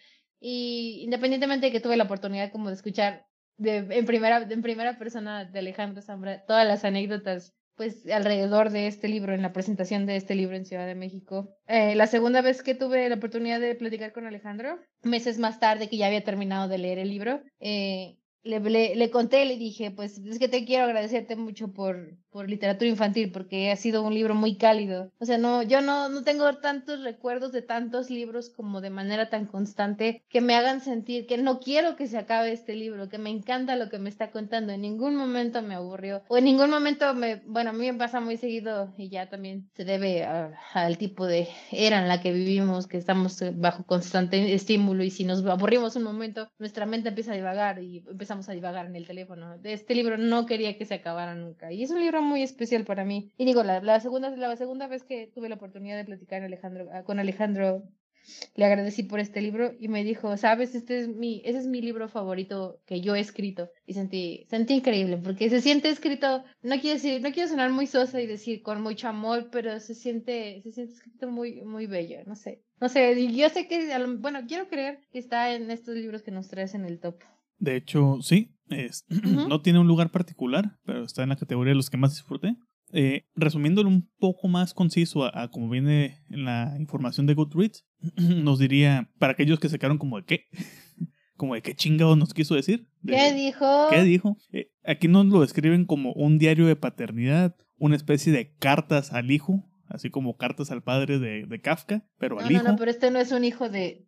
Y independientemente de que tuve la oportunidad como de escuchar de, en, primera, en primera persona de Alejandro Zambra todas las anécdotas pues alrededor de este libro, en la presentación de este libro en Ciudad de México. Eh, la segunda vez que tuve la oportunidad de platicar con Alejandro, meses más tarde que ya había terminado de leer el libro, eh, le, le, le, conté, le dije, pues es que te quiero agradecerte mucho por, por literatura infantil, porque ha sido un libro muy cálido. O sea, no, yo no, no tengo tantos recuerdos de tantos libros como de manera tan constante que me hagan sentir que no quiero que se acabe este libro, que me encanta lo que me está contando. En ningún momento me aburrió, o en ningún momento me, bueno, a mí me pasa muy seguido y ya también se debe al tipo de era en la que vivimos, que estamos bajo constante estímulo y si nos aburrimos un momento, nuestra mente empieza a divagar y empezamos a divagar en el teléfono. Este libro no quería que se acabara nunca. Y es un libro muy especial para mí. Y digo, la, segunda, la segunda vez que tuve la oportunidad de platicar ah, con Alejandro le agradecí por este libro y me dijo, sabes, este es mi, ese es mi libro favorito que yo he escrito. Y sentí, sentí increíble, porque se siente escrito, no quiero decir, no quiero sonar muy sosa y decir con mucho amor, pero se siente, se siente escrito muy, muy bello, no sé. No sé, yo sé que, bueno, quiero creer que está en estos libros que nos traes en el top. De hecho, sí, es, no tiene un lugar particular, pero está en la categoría de los que más disfruté. Eh, resumiéndolo un poco más conciso a, como viene en la información de Goodreads, nos diría, para aquellos que se quedaron como de qué, como de qué chingados nos quiso decir. ¿Qué dijo? ¿Qué dijo? Eh, aquí nos lo describen como un diario de paternidad, una especie de cartas al hijo, así como cartas al padre de, de Kafka, pero al hijo. No, no, pero este no es un hijo de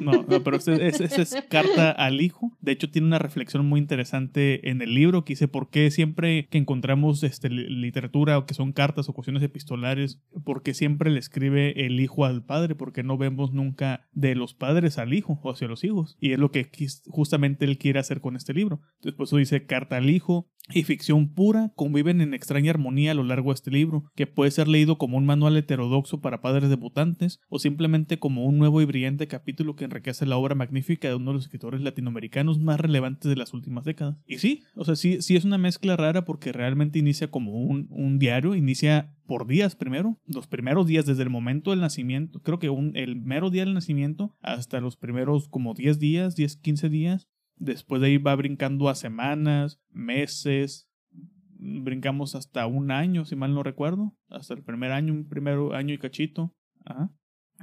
no, pero esa es, carta al hijo. De hecho, tiene una reflexión muy interesante en el libro que dice por qué siempre que encontramos este, literatura o que son cartas o cuestiones epistolares, por qué siempre le escribe el hijo al padre, porque no vemos nunca de los padres al hijo o hacia los hijos. Y es lo que justamente él quiere hacer con este libro. Por eso dice carta al hijo, y ficción pura conviven en extraña armonía a lo largo de este libro, que puede ser leído como un manual heterodoxo para padres debutantes o simplemente como un nuevo y brillante capítulo que enriquece la obra magnífica de uno de los escritores latinoamericanos más relevantes de las últimas décadas. Y sí, o sea, sí, sí es una mezcla rara porque realmente inicia como un, un diario, inicia por días primero, los primeros días desde el momento del nacimiento, creo que un, el mero día del nacimiento hasta los primeros como 10 días, 10, 15 días, Después de ahí va brincando a semanas, meses, brincamos hasta un año, si mal no recuerdo, hasta el primer año, un primer año y cachito. Ah,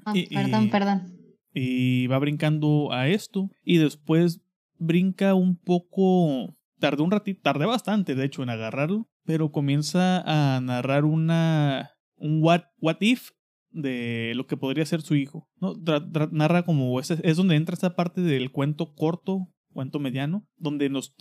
perdón, perdón. Y va brincando a esto y después brinca un poco, tardé un ratito, tardé bastante de hecho en agarrarlo, pero comienza a narrar una, un what, what if de lo que podría ser su hijo. ¿no? narra como, es, es donde entra esta parte del cuento corto cuento mediano, donde nos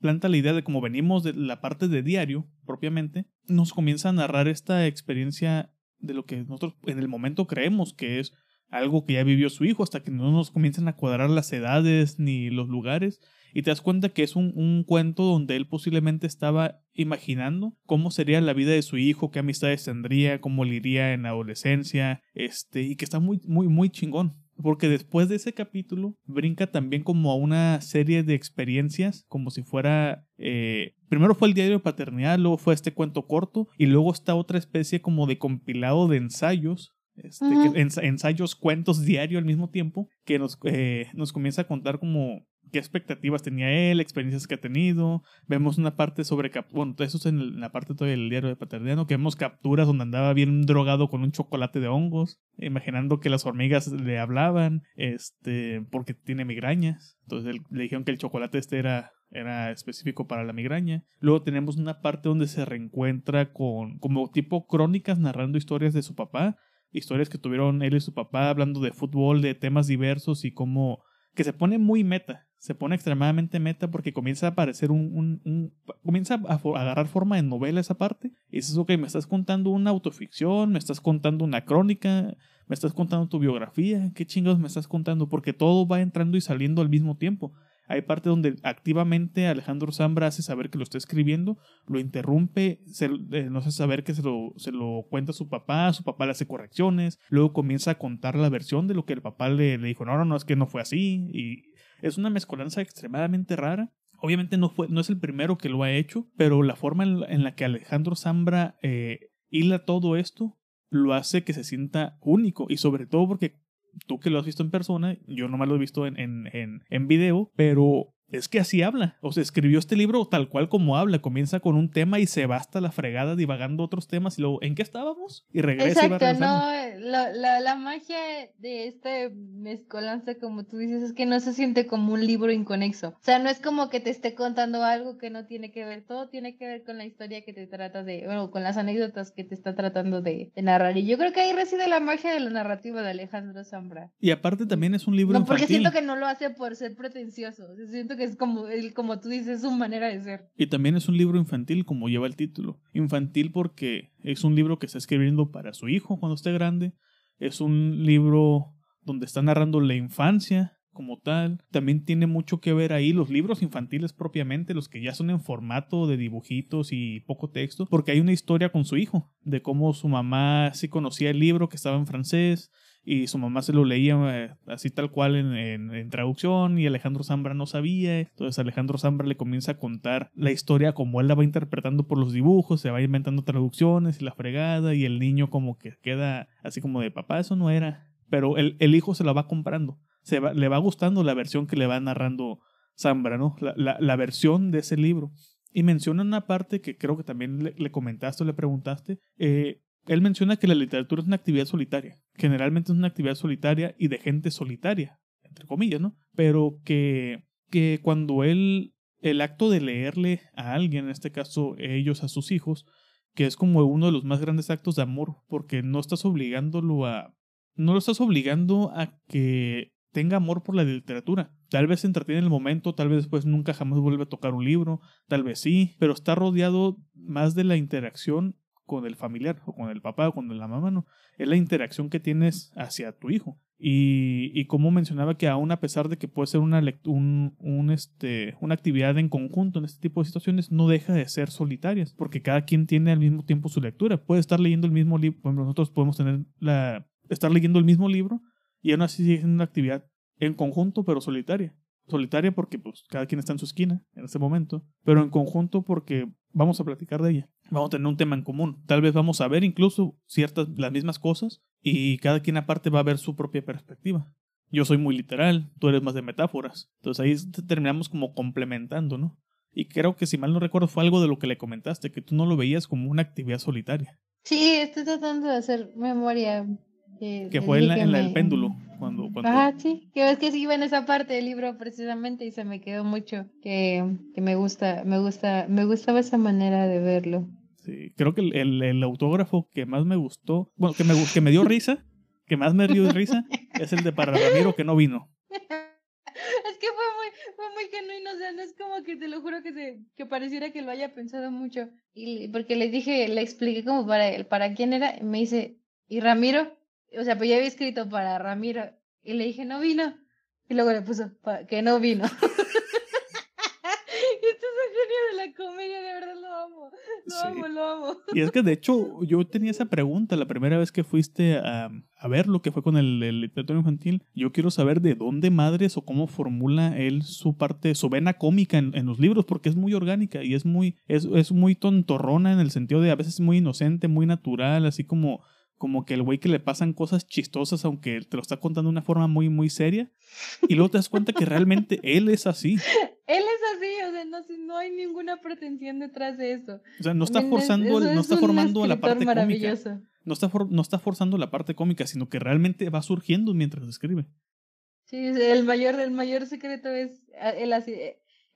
planta la idea de cómo venimos de la parte de diario propiamente, nos comienza a narrar esta experiencia de lo que nosotros en el momento creemos que es algo que ya vivió su hijo, hasta que no nos comienzan a cuadrar las edades ni los lugares, y te das cuenta que es un, un, cuento donde él posiblemente estaba imaginando cómo sería la vida de su hijo, qué amistades tendría, cómo le iría en la adolescencia, este, y que está muy, muy, muy chingón. Porque después de ese capítulo brinca también como a una serie de experiencias, como si fuera... Eh, primero fue el diario de paternidad, luego fue este cuento corto y luego está otra especie como de compilado de ensayos este, ensayos, cuentos diario al mismo tiempo, que nos, eh, nos comienza a contar como qué expectativas tenía él, experiencias que ha tenido. Vemos una parte sobre, bueno, eso es en la parte del diario de Paterniano, que vemos capturas donde andaba bien drogado con un chocolate de hongos, imaginando que las hormigas le hablaban, este, porque tiene migrañas. Entonces le dijeron que el chocolate este era era específico para la migraña. Luego tenemos una parte donde se reencuentra con como tipo crónicas narrando historias de su papá, historias que tuvieron él y su papá hablando de fútbol, de temas diversos y cómo que se pone muy meta se pone extremadamente meta porque comienza a aparecer un, comienza a agarrar forma de novela esa parte. Y dices ok me estás contando una autoficción me estás contando una crónica me estás contando tu biografía qué chingados me estás contando porque todo va entrando y saliendo al mismo tiempo hay parte donde activamente Alejandro Zambra hace saber que lo está escribiendo, lo interrumpe, se, eh, hace saber que se lo, se lo cuenta a su papá, su papá le hace correcciones, luego comienza a contar la versión de lo que el papá le, dijo, no, no, no, es que no fue así, y es una mezcolanza extremadamente rara. Obviamente no, fue, no es el primero que lo ha hecho, pero la forma en la, en la que Alejandro Zambra eh, hila todo esto lo hace que se sienta único y sobre todo porque tú que lo has visto en persona, yo nomás lo he visto en, en, en, en video, pero es que así habla. O sea, escribió este libro tal cual como habla. Comienza con un tema y se va hasta la fregada divagando otros temas y luego, ¿en qué estábamos? Y regresa y va Exacto, regresando. no, la, la, la magia de este mezcolanza, como tú dices, es que no se siente como un libro inconexo. O sea, no es como que te esté contando algo que no tiene que ver, todo tiene que ver con la historia que te trata de, bueno, con las anécdotas que te está tratando de, de narrar. Y yo creo que ahí reside la magia de la narrativa de Alejandro Zambra. Y aparte también es un libro No, porque infantil. siento que no lo hace por ser pretencioso. Siento que es como, como tú dices, es su manera de ser. Y también es un libro infantil, como lleva el título. Infantil porque es un libro que está escribiendo para su hijo cuando esté grande. Es un libro donde está narrando la infancia como tal. También tiene mucho que ver ahí los libros infantiles propiamente, los que ya son en formato de dibujitos y poco texto, porque hay una historia con su hijo, de cómo su mamá sí conocía el libro que estaba en francés y su mamá se lo leía eh, así tal cual en, en- traducción y Alejandro Zambra no sabía. Entonces Alejandro Zambra le comienza a contar la historia como él la va interpretando por los dibujos, se va inventando traducciones y la fregada y el niño como que queda así como de papá, eso no era. Pero el, el hijo se la va comprando, se va, le va gustando la versión que le va narrando Zambra, ¿no? La, la, la versión de ese libro. Y menciona una parte que creo que también le, le comentaste o le preguntaste. eh, él menciona que la literatura es una actividad solitaria. Generalmente es una actividad solitaria y de gente solitaria, entre comillas, ¿no? Pero que, que cuando él, el acto de leerle a alguien, en este caso ellos a sus hijos, que es como uno de los más grandes actos de amor, porque no estás obligándolo a... No lo estás obligando a que tenga amor por la literatura. Tal vez se entretiene en el momento, tal vez después nunca jamás vuelve a tocar un libro, tal vez sí, pero está rodeado más de la interacción con el familiar o con el papá o con la mamá, ¿no? Es la interacción que tienes hacia tu hijo. Y, y como mencionaba que aún a pesar de que puede ser una, un, un, este, una actividad en conjunto en este tipo de situaciones, no deja de ser solitarias, porque cada quien tiene al mismo tiempo su lectura. Puede estar leyendo el mismo libro, por ejemplo, nosotros podemos tener la, estar leyendo el mismo libro y aún así sigue siendo una actividad en conjunto pero solitaria. Solitaria porque pues cada quien está en su esquina en ese momento, pero en conjunto porque vamos a platicar de ella. Vamos a tener un tema en común. Tal vez vamos a ver incluso ciertas las mismas cosas y cada quien aparte va a ver su propia perspectiva. Yo soy muy literal, tú eres más de metáforas. Entonces ahí te- terminamos como complementando, ¿no? Y creo que si mal no recuerdo fue algo de lo que le comentaste, que tú no lo veías como una actividad solitaria, Sí, estoy tratando de hacer memoria. eh, que fue en la, en la del péndulo, cuando, cuando Ajá, sí, que es que sí iba en esa parte del libro precisamente y se me quedó mucho que, que me gusta, me gusta, me gustaba esa manera de verlo. Sí, creo que el, el- el autógrafo que más me gustó, bueno, que me, que me dio risa, que más me dio risa, es el de para Ramiro que no vino. Es que fue muy, fue muy genuino, o sea, no es como que te lo juro que se, que pareciera que lo haya pensado mucho. Y porque le dije, le expliqué como para para quién era, y me dice, ¿y Ramiro? O sea, pues ya había escrito para Ramiro. Y le dije, no vino. Y luego le puso, "Pa- que no vino. Este es un genio de la comedia, de verdad lo amo. Lo Sí. amo, lo amo. Y es que de hecho yo tenía esa pregunta la primera vez que fuiste a, a ver lo que fue con el, el literatura infantil. Yo quiero saber de dónde madres o cómo formula él su parte, su vena cómica en, en los libros, porque es muy orgánica y es muy, es, es muy tontorrona en el sentido de a veces muy inocente, muy natural, así como, como que el güey que le pasan cosas chistosas, aunque te lo está contando de una forma muy, muy seria. Y luego te das cuenta que realmente él es así. Él es así, o sea, no, no hay ninguna pretensión detrás de eso. O sea, no está es- forzando, el- no es está formando la parte cómica. No está, for- no está forzando la parte cómica, sino que realmente va surgiendo mientras escribe. Sí, el mayor, el mayor secreto es ah,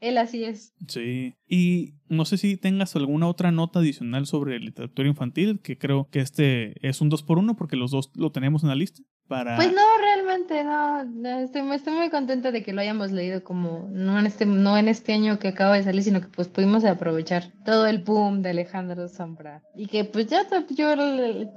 él así, es. Sí. Y no sé si tengas alguna otra nota adicional sobre literatura infantil, que creo que este es un 2 por 1 porque los dos lo tenemos en la lista. para... Pues no, realmente no. no, Estoy, estoy muy contenta de que lo hayamos leído como no en este, no en este año que acaba de salir, sino que pues pudimos aprovechar todo el boom de Alejandro Sombra. Y que pues ya yo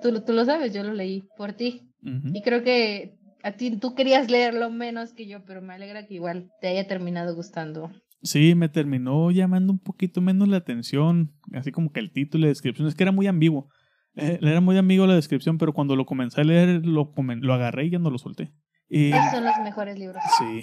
tú, tú lo sabes, yo lo leí por ti. Ujú. Y creo que a ti tú querías leerlo menos que yo, pero me alegra que igual te haya terminado gustando. Sí, me terminó llamando un poquito menos la atención, así como que el título y la descripción, es que era muy ambiguo. Eh, era muy ambiguo la descripción, pero cuando lo comencé a leer, lo, comen- lo agarré y ya no lo solté. Y, Esos son los mejores libros. sí.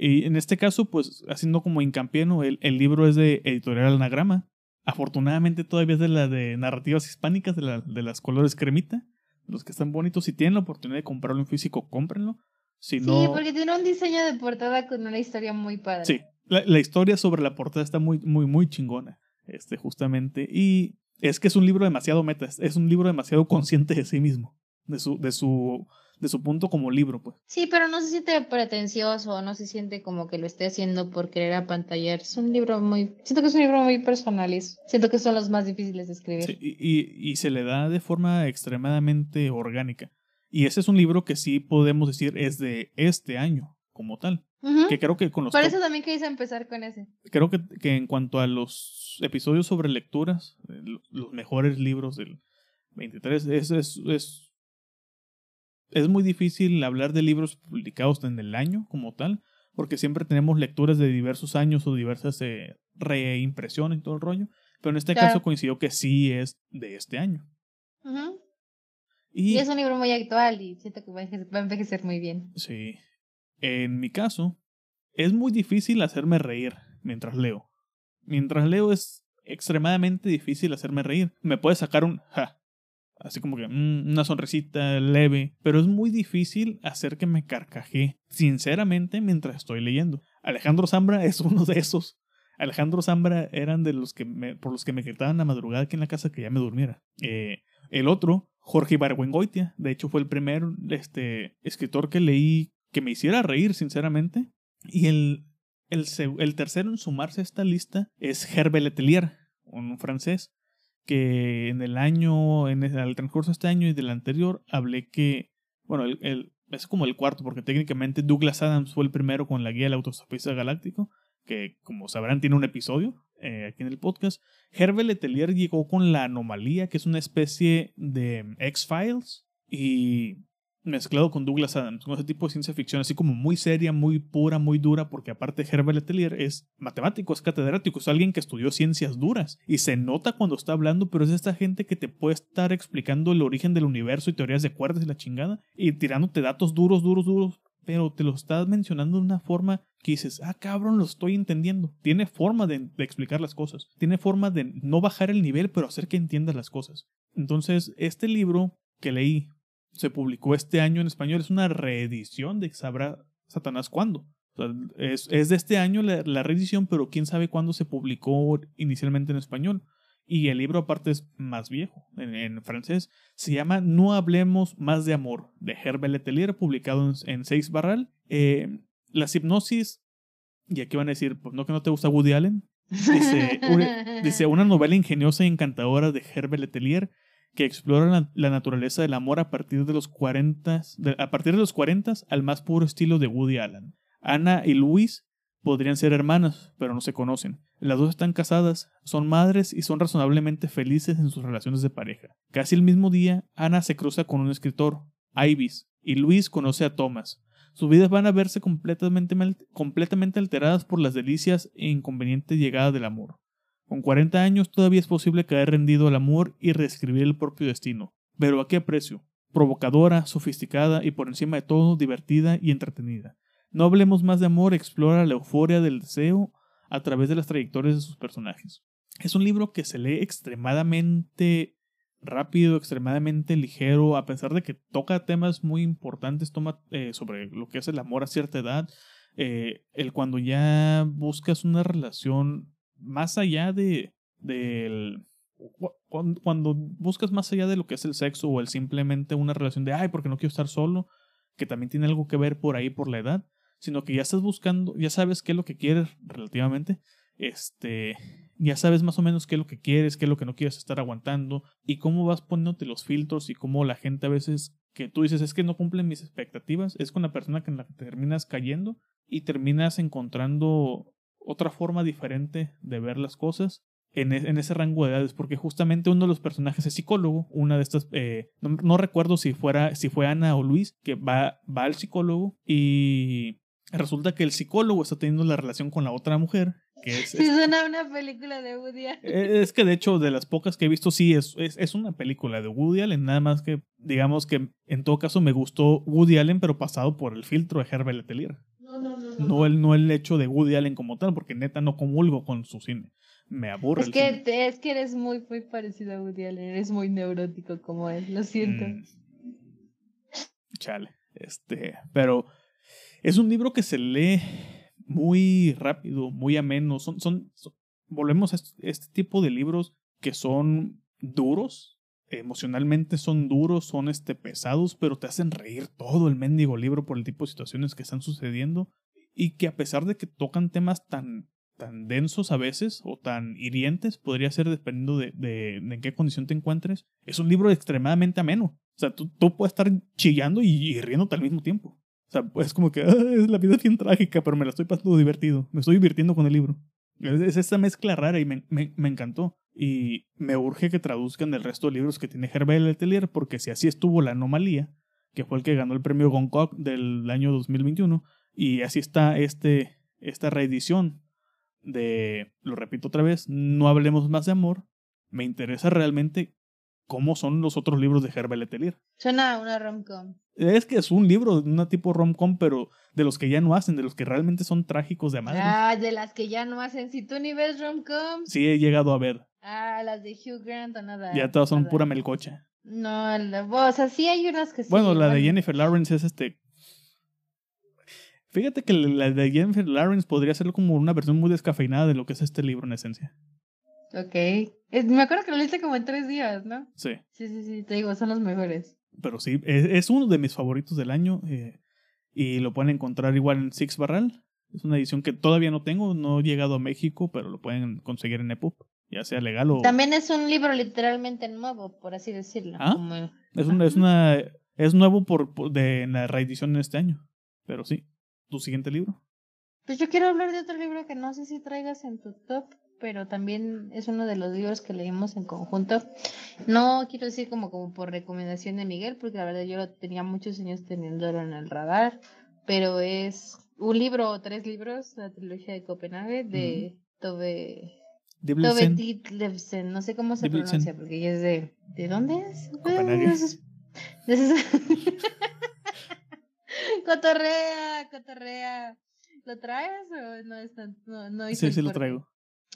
Y en este caso, pues, haciendo como hincapié, ¿no? el, el libro es de Editorial Anagrama. Afortunadamente todavía es de la de narrativas hispánicas, de, la, de las colores cremita. Los que están bonitos, si tienen la oportunidad de comprarlo en físico, cómprenlo. Si Sí, porque tiene un diseño de portada con una historia muy padre. Sí, la, la historia sobre la portada está muy, muy, muy chingona, este, justamente. Y es que es un libro demasiado meta, es- un libro demasiado consciente de sí mismo, de su, de su, de su punto como libro, pues. Sí, pero no se siente pretencioso, no se siente como que lo esté haciendo por querer apantallar. Es un libro muy, siento que es un libro muy personal y siento que son los más difíciles de escribir. Sí, y, y- y se le da de forma extremadamente orgánica. Y ese es un libro que sí podemos decir es de este año, como tal. Que creo que con los Por eso también quise empezar con ese. creo que, que en cuanto a los episodios sobre lecturas, eh, lo- los mejores libros del 23, es, es, es, es muy difícil hablar de libros publicados en el año como tal, porque siempre tenemos lecturas de diversos años o diversas eh, reimpresiones y todo el rollo, pero en este Claro. caso coincidió que sí es de este año. Ujú. Y, Y es un libro muy actual y siento que va a envejecer- va a envejecer muy bien. sí, en mi caso, es muy difícil hacerme reír mientras leo. Mientras leo es extremadamente difícil hacerme reír. Me puede sacar un ja, así como que mm, una sonrisita leve, pero es muy difícil hacer que me carcajee sinceramente mientras estoy leyendo. Alejandro Zambra es uno de esos. Alejandro Zambra eran de los que me, por los que me gritaban la madrugada aquí en la casa que ya me durmiera. Eh, el otro, Jorge Ibargüengoitia, de hecho fue el primer este, escritor que leí que me hiciera reír, sinceramente. Y el, el, tercero en sumarse a esta lista es Hervé Letelier, un francés, que en el año, en el, transcurso de este año y del anterior, hablé que, bueno, el, el- es como el cuarto, porque técnicamente Douglas Adams fue el primero con la guía del autostopista galáctico, que como sabrán tiene un episodio eh, aquí en el podcast. Hervé Letelier llegó con la anomalía, que es una especie de X-Files, y mezclado con Douglas Adams, con ese tipo de ciencia ficción, así como muy seria, muy pura, muy dura, porque aparte Herbert Letelier es matemático, es catedrático, es alguien que estudió ciencias duras y se nota cuando está hablando, pero es esta gente que te puede estar explicando el origen del universo y teorías de cuerdas y la chingada y tirándote datos duros, duros, duros, pero te lo estás mencionando de una forma que dices, ah, cabrón, lo estoy entendiendo. Tiene forma de, de explicar las cosas, tiene forma de no bajar el nivel, pero hacer que entiendas las cosas. Entonces, este libro que leí se publicó este año en español. Es una reedición de Sabrá Satanás cuándo. O sea, es, es de este año la, la reedición, pero quién sabe cuándo se publicó inicialmente en español. Y el libro aparte es más viejo, en, en francés. Se llama No hablemos más de amor, de Herbert Letelier, publicado en, en Seis Barral. Eh, las hipnosis, y aquí van a decir, pues no que no te gusta Woody Allen. Dice, una, dice, una novela ingeniosa y encantadora de Herbert Letelier que explora la, naturaleza del amor a partir de los 40, de, a partir de los 40 al más puro estilo de Woody Allen. Ana y Luis podrían ser hermanas, pero no se conocen. Las dos están casadas, son madres y son razonablemente felices en sus relaciones de pareja. Casi el mismo día, Ana se cruza con un escritor, Ibis, y Luis conoce a Thomas. Sus vidas van a verse completamente, completamente alteradas por las delicias e inconveniente llegada del amor. Con 40 años todavía es posible caer rendido al amor y reescribir el propio destino. Pero ¿a qué precio? Provocadora, sofisticada y por encima de todo divertida y entretenida. No hablemos más de amor, explora la euforia del deseo a través de las trayectorias de sus personajes. Es un libro que se lee extremadamente rápido, extremadamente ligero, a pesar de que toca temas muy importantes toma, eh, sobre lo que es el amor a cierta edad, eh, el cuando ya buscas una relación más allá de del cuando buscas más allá de lo que es el sexo o el simplemente una relación de ay porque no quiero estar solo que también tiene algo que ver por ahí por la edad sino que ya estás buscando ya sabes qué es lo que quieres relativamente este ya sabes más o menos qué es lo que quieres qué es lo que no quieres estar aguantando y cómo vas poniéndote los filtros y cómo la gente a veces que tú dices es que no cumplen mis expectativas, es con la persona que en la que terminas cayendo y terminas encontrando otra forma diferente de ver las cosas en, e- en ese rango de edades, porque justamente uno de los personajes es psicólogo, una de estas, eh, no, no recuerdo si, fuera, si fue Ana o Luis, que va, va al psicólogo y resulta que el psicólogo está teniendo la relación con la otra mujer, que es, Sí, suena una película de Woody Allen. eh, Es que de hecho, de las pocas que he visto, sí, es, es, es una película de Woody Allen. Nada más que, digamos que en todo caso me gustó Woody Allen, pero pasado por el filtro de Herbert Letelier. No, no, no. No el, no el hecho de Woody Allen como tal, porque neta no comulgo con su cine. Me aburre. Es el que, cine. es que eres muy, muy parecido a Woody Allen. Eres muy neurótico como él. Lo siento. Mm. Chale. Este, pero es un libro que se lee muy rápido, muy ameno. Son, son, son- volvemos a este, este tipo de libros que son duros, emocionalmente son duros, son este, pesados, pero te hacen reír todo el mendigo libro por el tipo de situaciones que están sucediendo y que a pesar de que tocan temas tan tan densos a veces o tan hirientes, podría ser dependiendo de, de- en qué condición te encuentres, es un libro extremadamente ameno. O sea, tú, tú puedes estar chillando y, y riéndote al mismo tiempo. O sea, es como que "Ah, la vida es bien trágica, pero me la estoy pasando divertido. Me estoy divirtiendo con el libro. Es, es esta mezcla rara y me, me- me encantó. Y me urge que traduzcan el resto de libros que tiene Herbert Letelier, porque si así estuvo La Anomalía, que fue el que ganó el premio Goncock del año 2021, y así está este, esta reedición de, lo repito otra vez, no hablemos más de amor, me interesa realmente cómo son los otros libros de Herbert Letelier. Suena a una rom-com. Es que es un libro una tipo rom-com, pero de los que ya no hacen, de los que realmente son trágicos de madre. Ah, de las que ya no hacen. Si tú ni ves rom-coms. Sí he llegado a ver. Ah, las de Hugh Grant o nada. Ya todas son nada. pura melcocha. No, la- o sea, sí hay unas que sí. Bueno, la de. Jennifer Lawrence es este. Fíjate que la de Jennifer Lawrence podría ser como una versión muy descafeinada de lo que es este libro en esencia. Ok. Es- me acuerdo que lo leíste como en tres días, ¿no? Sí. Sí, sí, sí. Te digo, son los mejores. Pero sí, es, es uno de mis favoritos del año. eh, y lo pueden encontrar igual en Six Barral. Es una edición que todavía no tengo, no he llegado a México, pero lo pueden conseguir en EPUB, ya sea legal o. También es un libro literalmente nuevo, por así decirlo. ¿Ah? como- Es, un- es una. Es nuevo por, por- de en la reedición en este año. Pero sí. ¿Tu siguiente libro? Pues yo quiero hablar de otro libro que no sé si traigas en tu top, pero también es uno de los libros que leímos en conjunto. No quiero decir como, como por recomendación de Miguel, porque la verdad yo lo tenía muchos años teniéndolo en el radar, pero es un libro o tres libros, la trilogía de Copenhague, de Tove, Tove Ditlevsen, no sé cómo se pronuncia, porque ella es de... ¿De dónde es? Copenhague. De de cotorrea, cotorrea. ¿Lo traes o no es tan, no, no Sí, sí lo traigo.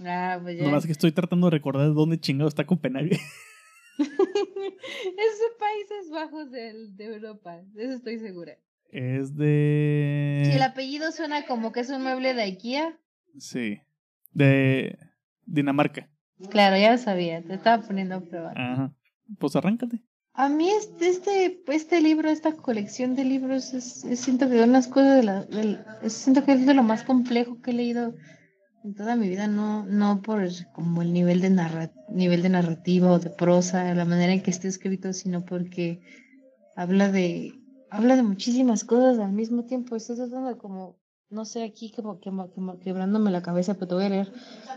Ah, pues ya. Nomás que estoy tratando de recordar de dónde chingado está Copenhague. es de Países Bajos del- de, Europa, de eso estoy segura. Es de. Si el apellido suena como que es un mueble de IKEA, Sí. De Dinamarca. claro, ya lo sabía, te estaba poniendo a prueba. Ajá. Pues arráncate. A mí este, este, este libro, esta colección de libros, es, es- siento que unas cosas de la, es- siento que es de lo más complejo que he leído en toda mi vida, no, no por como el nivel de narra, nivel de narrativa o de prosa, la manera en que esté escrito, sino porque habla de, habla de muchísimas cosas al mismo tiempo. Estoy tratando como, no sé, aquí como, como, quebrándome la cabeza, pero te voy a leer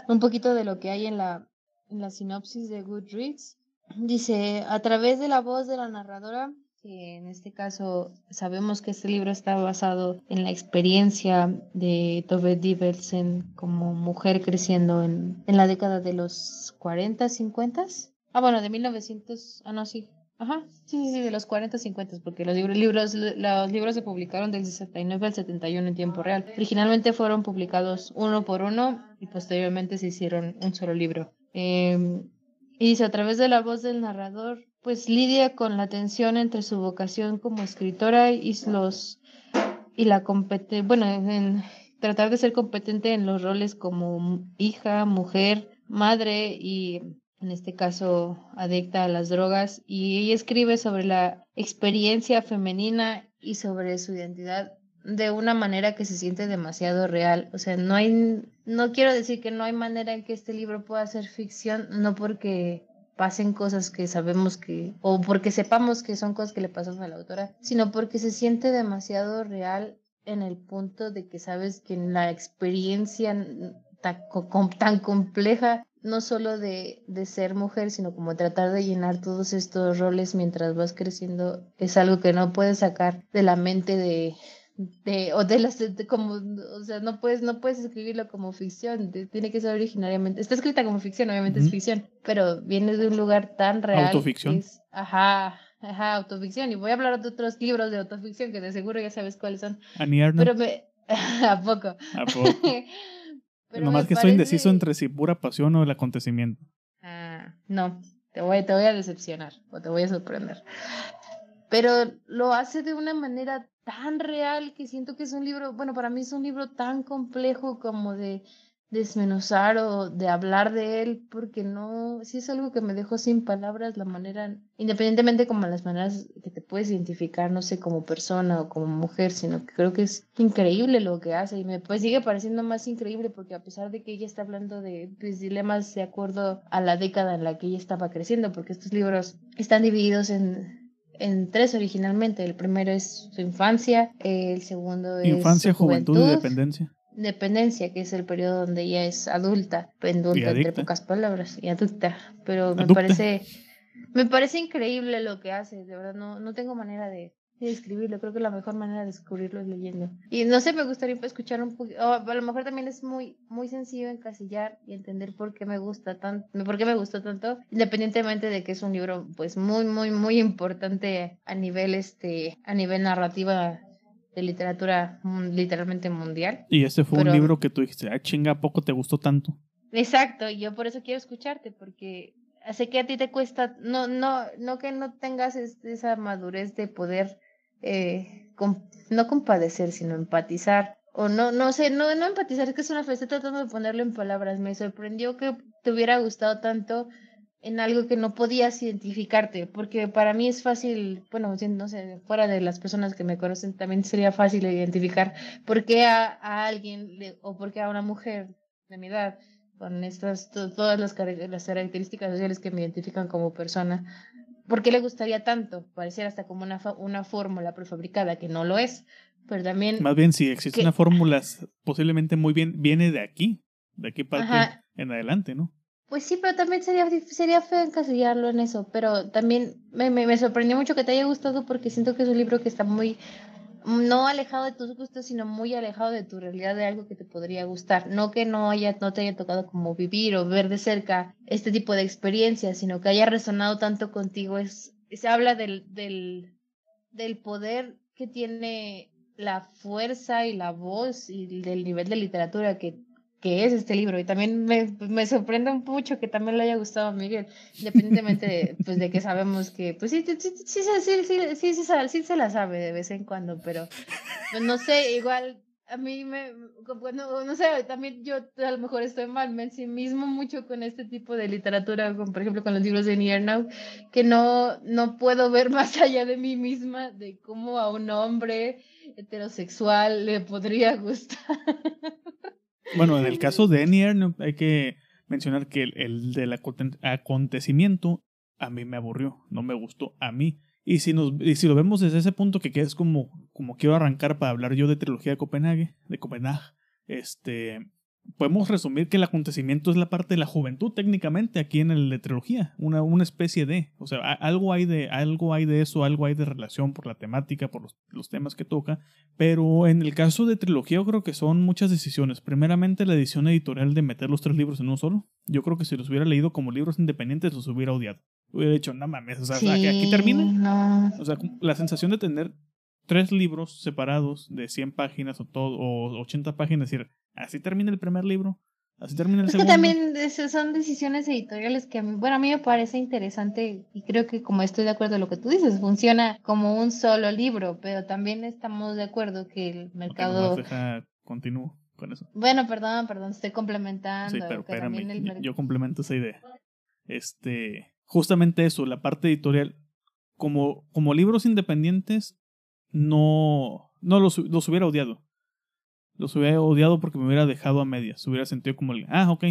un poquito de lo que hay en la, en la sinopsis de Goodreads. Dice, a través de la voz de la narradora, que en este caso sabemos que este libro está basado en la experiencia de Tove Ditlevsen como mujer creciendo en, en la década de los 40, 50. Ah, bueno, de 1900, ah, no, sí. Ajá, sí, sí, sí, de los 40, 50, porque los libros, los libros se publicaron del 69 al 71 en tiempo real. Originalmente fueron publicados uno por uno y posteriormente se hicieron un solo libro. Eh, y dice, a través de la voz del narrador, pues lidia con la tensión entre su vocación como escritora y los y la compete bueno, en tratar de ser competente en los roles como hija, mujer, madre y en este caso adicta a las drogas y ella escribe sobre la experiencia femenina y sobre su identidad de una manera que se siente demasiado real. O sea, no hay, no quiero decir que no hay manera en que este libro pueda ser ficción, no porque pasen cosas que sabemos que, o porque sepamos que son cosas que le pasan a la autora, sino porque se siente demasiado real en el punto de que sabes que la experiencia tan, tan compleja, no solo de, de ser mujer, sino como tratar de llenar todos estos roles mientras vas creciendo, es algo que no puedes sacar de la mente de, de o de las como o sea no puedes no puedes escribirlo como ficción tiene que ser originariamente está escrita como ficción obviamente es ficción pero viene de un lugar tan real autoficción. ajá ajá autoficción y voy a hablar de otros libros de autoficción que de seguro ya sabes cuáles son Annie pero me a poco a poco pero nomás que estoy indeciso parece- entre si pura pasión o el acontecimiento Ah, no, te voy, te voy a decepcionar o te voy a sorprender. Pero lo hace de una manera tan real que siento que es un libro, bueno, para mí es un libro tan complejo como de desmenuzar o de hablar de él, porque no, sí es algo que me dejó sin palabras la manera, independientemente como las maneras que te puedes identificar, no sé, como persona o como mujer, sino que creo que es increíble lo que hace y me pues sigue pareciendo más increíble porque a pesar de que ella está hablando de pues, dilemas de acuerdo a la década en la que ella estaba creciendo, porque estos libros están divididos en en tres originalmente. El primero es su infancia, el segundo es infancia su juventud, y dependencia dependencia, que es el periodo donde ella es adulta, adulta entre pocas palabras, y adulta. Pero me Adulta. parece, me parece increíble lo que hace, de verdad, no, no tengo manera de, de describirlo, creo que la mejor manera de descubrirlo es leyendo. Y no sé, me gustaría escuchar un poquito, a lo mejor también es muy, muy sencillo encasillar y entender por qué me gusta tanto, por qué me gustó tanto, independientemente de que es un libro pues muy, muy, muy importante a nivel este, a nivel narrativa de literatura literalmente mundial. y este fue Pero- un libro que tú dijiste ah chinga ¿a poco te gustó tanto Exacto, y yo por eso quiero escucharte, porque sé que a ti te cuesta, no, no, no que no tengas es- esa madurez de poder, eh, no compadecer, sino empatizar, o no, no sé, no, no empatizar, es que es una fe, estoy tratando de ponerlo en palabras, me sorprendió que te hubiera gustado tanto en algo que no podías identificarte, porque para mí es fácil, bueno, no sé, fuera de las personas que me conocen, también sería fácil identificar por qué a, a alguien le- o por qué a una mujer de mi edad con estas to- todas las, características sociales que me identifican como persona. ¿Por qué le gustaría tanto? Pareciera hasta como una, una fórmula prefabricada, que no lo es, pero también... más bien si existe una fórmula posiblemente muy bien viene de aquí de aquí parte Ajá. en adelante no Pues sí, pero también sería, sería feo encasillarlo en eso, pero también me, me, me sorprendió mucho que te haya gustado porque siento que es un libro que está muy, no alejado de tus gustos, sino muy alejado de tu realidad de algo que te podría gustar. No que no haya, no te haya tocado como vivir o ver de cerca este tipo de experiencias, sino que haya resonado tanto contigo. Es, se habla del, del, del poder que tiene la fuerza y la voz y del nivel de literatura que, que es este libro. Y también me, me sorprende mucho que también le haya gustado a Miguel, independientemente de, pues, de que sabemos que, pues sí, sí, sí, sí, sí, se la sabe de vez en cuando, pero no sé, igual a mí me, bueno, no sé, también yo a lo mejor estoy mal, me ensimismo mucho con este tipo de literatura, con, por ejemplo con los libros de Niernau, que no, no puedo ver más allá de mí misma de cómo a un hombre heterosexual le podría gustar. Bueno, en el caso de Enier no, hay que mencionar que el, el del aconte- acontecimiento a mí me aburrió, no me gustó a mí. Y si, nos, y si lo vemos desde ese punto que, que es como, como quiero arrancar para hablar yo de trilogía de Copenhague, de Copenhague, este, podemos resumir que el acontecimiento es la parte de la juventud técnicamente aquí en el de trilogía, una, una especie de, o sea, a- algo hay de, algo hay de eso, algo hay de relación por la temática, por los, los temas que toca, pero en el caso de trilogía yo creo que son muchas decisiones. Primeramente la edición editorial de meter los tres libros en uno solo. Yo creo que si los hubiera leído como libros independientes los hubiera odiado. Hubiera dicho, no mames, o sea, que aquí termina. No. O sea, la sensación de tener tres libros separados de 100 páginas o, todo, o 80 páginas, decir, así termina el primer libro, así termina el Es que segundo. también es- son decisiones editoriales que, a bueno, a mí me parece interesante y creo que como estoy de acuerdo en lo que tú dices, funciona como un solo libro, pero también estamos de acuerdo que el mercado... nomás deja, continúo con eso. Bueno, perdón, perdón, estoy complementando. Sí, pero que también espérame, el yo complemento esa idea. Este, justamente eso, la parte editorial, como, como libros independientes, no, no los, los hubiera odiado. Los hubiera odiado porque me hubiera dejado a medias. Hubiera sentido como el, ah, ok,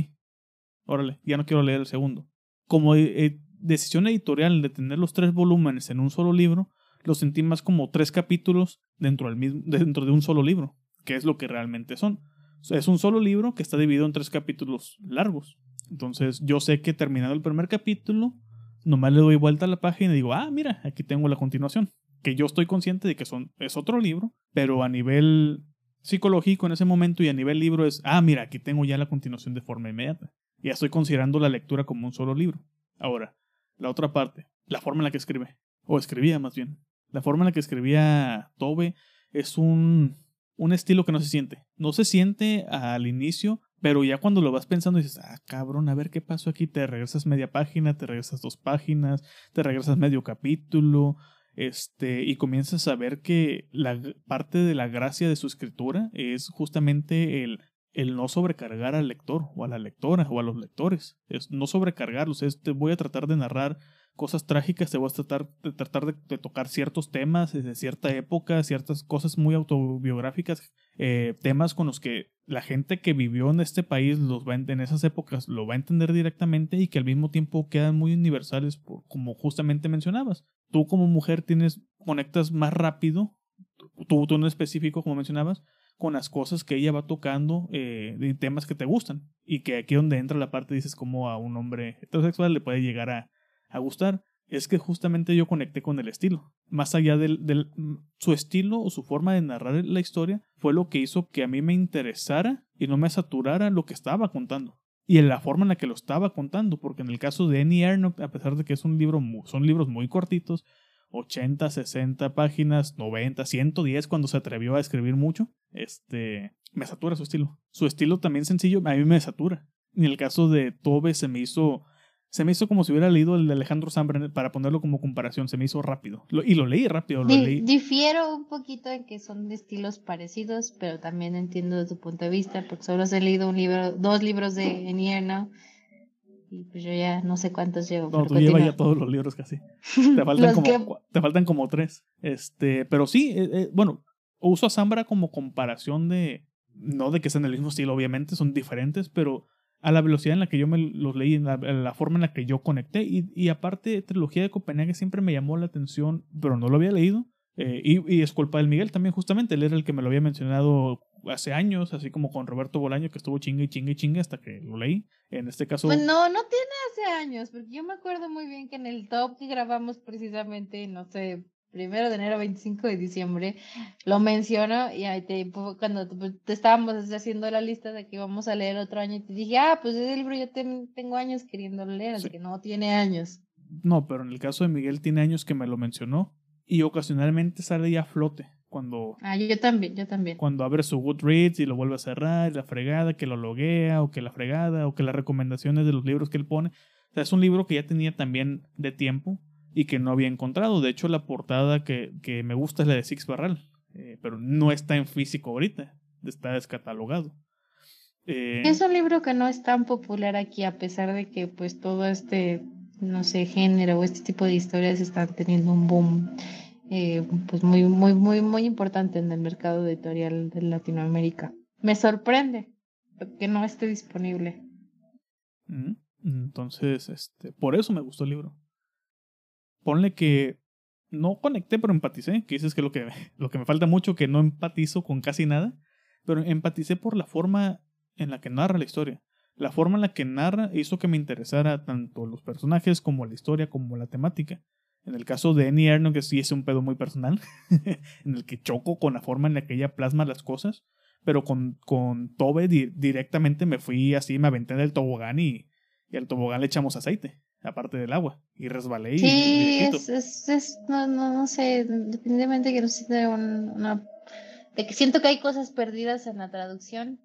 órale, ya no quiero leer el segundo. Como eh, decisión editorial de tener los tres volúmenes en un solo libro, lo sentí más como tres capítulos dentro, del mismo, dentro de un solo libro, que es lo que realmente son. Es un solo libro que está dividido en tres capítulos largos. Entonces yo sé que terminado el primer capítulo, nomás le doy vuelta a la página y digo, ah, mira, aquí tengo la continuación. Que yo estoy consciente de que son, es otro libro, pero a nivel psicológico en ese momento y a nivel libro es, ah, mira, aquí tengo ya la continuación de forma inmediata. Ya estoy considerando la lectura como un solo libro. Ahora, la otra parte, la forma en la que escribe, o escribía más bien. La forma en la que escribía Tobe es un, un estilo que no se siente. No se siente al inicio, pero ya cuando lo vas pensando dices, ah, cabrón, a ver qué pasó aquí. Te regresas media página, te regresas dos páginas, te regresas medio capítulo, este, y comienzas a ver que la parte de la gracia de su escritura es justamente el, el no sobrecargar al lector o a la lectora o a los lectores. Es no sobrecargarlos, es te voy a tratar de narrar cosas trágicas, te voy a tratar de, tratar de, tocar ciertos temas de cierta época, ciertas cosas muy autobiográficas, eh, temas con los que la gente que vivió en este país los en esas épocas lo va a entender directamente y que al mismo tiempo quedan muy universales, por, como justamente mencionabas. Tú como mujer tienes, conectas más rápido, tú, tú en específico, como mencionabas, con las cosas que ella va tocando, eh, de temas que te gustan. Y que aquí donde entra la parte, dices, como a un hombre heterosexual le puede llegar a gustar es que justamente yo conecté con el estilo. Más allá del, su estilo o su forma de narrar la historia fue lo que hizo que a mí me interesara y no me saturara lo que estaba contando. Y en la forma en la que lo estaba contando, porque en el caso de Annie Ernaux, a pesar de que es un libro, son libros muy cortitos, 80, 60 páginas, 90, 110 cuando se atrevió a escribir mucho, este, me satura su estilo. Su estilo también sencillo, a mí me satura. En el caso de Tobe se me hizo se me hizo como si hubiera leído el de Alejandro Zambra para ponerlo como comparación, se me hizo rápido. y lo leí rápido, lo leí. Difiero un poquito en que son de estilos parecidos, pero también entiendo de tu punto de vista, porque solo has leído un libro, dos libros de Enierno, y pues yo ya no sé cuántos llevo. No, tú llevas ya todos los libros casi. Te faltan, como, te faltan como tres. Este, pero sí, eh, eh, bueno, uso a Zambra como comparación de, no de que sean del mismo estilo, obviamente, son diferentes, pero a la velocidad en la que yo me los leí, en la, forma en la que yo conecté. Y, y, aparte, Trilogía de Copenhague siempre me llamó la atención, pero no lo había leído. Eh, y, es culpa del Miguel también, justamente. Él era el que me lo había mencionado hace años, así como con Roberto Bolaño, que estuvo chingue y chingue y chingue hasta que lo leí. En este caso. Pues no, no tiene hace años, porque yo me acuerdo muy bien que en el top que grabamos precisamente, no sé, primero de enero, 25 de diciembre, lo menciono y ahí te, cuando te, estábamos haciendo la lista de que íbamos a leer otro año, te dije, ah, pues ese libro yo tengo años queriendo leer, así que no tiene años. No, pero en el caso de Miguel tiene años que me lo mencionó y ocasionalmente sale ya a flote. Cuando, ah, yo también, yo también. Cuando abre su Goodreads y lo vuelve a cerrar, la fregada, que lo loguea, o que la fregada, o que las recomendaciones de los libros que él pone. O sea, es un libro que ya tenía también de tiempo y que no había encontrado. De hecho, la portada que, que me gusta es la de Six Barral, eh, pero no está en físico ahorita, está descatalogado. Eh, es un libro que no es tan popular aquí, a pesar de que pues todo este, no sé, género o este tipo de historias están teniendo un boom eh, pues muy, muy, muy, muy importante en el mercado editorial de Latinoamérica. Me sorprende que no esté disponible. Mm, entonces, este, por eso me gustó el libro ponle que no conecté, pero empaticé, que dices que lo que, lo que me falta mucho, que no empatizo con casi nada, pero empaticé por la forma en la que narra la historia. La forma en la que narra hizo que me interesara tanto los personajes como la historia como la temática. En el caso de Annie Erno, que sí es un pedo muy personal, en el que choco con la forma en la que ella plasma las cosas, pero con, con Tobe directamente me fui así, me aventé del tobogán y, y al tobogán le echamos aceite aparte del agua, y resbalé. Sí, y es, es, es, no, no, no sé, definitivamente que no siento una... De que siento que hay cosas perdidas en la traducción.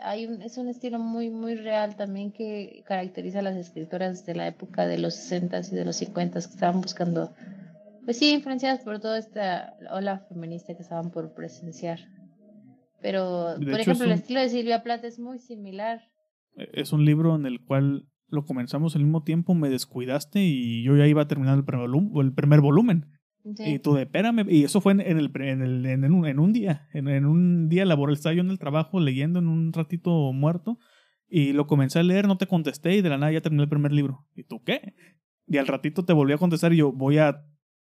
hay un, es un estilo muy, muy real también que caracteriza a las escritoras de la época de los 60 y de los 50 que estaban buscando, pues sí, influenciadas por toda esta ola feminista que estaban por presenciar. Pero, por ejemplo, el estilo de Silvia Plath es muy similar. Es un libro en el cual lo comenzamos al mismo tiempo, me descuidaste y yo ya iba a terminar el primer, el primer volumen. Y tú de, espérame, y eso fue en, el, en, el, en, un, en un día, en, un día laboral, estaba yo en el trabajo leyendo en un ratito muerto Y lo comencé a leer, no te contesté y de la nada ya terminé el primer libro. ¿Y tú qué? Y al ratito te volví a contestar y yo voy a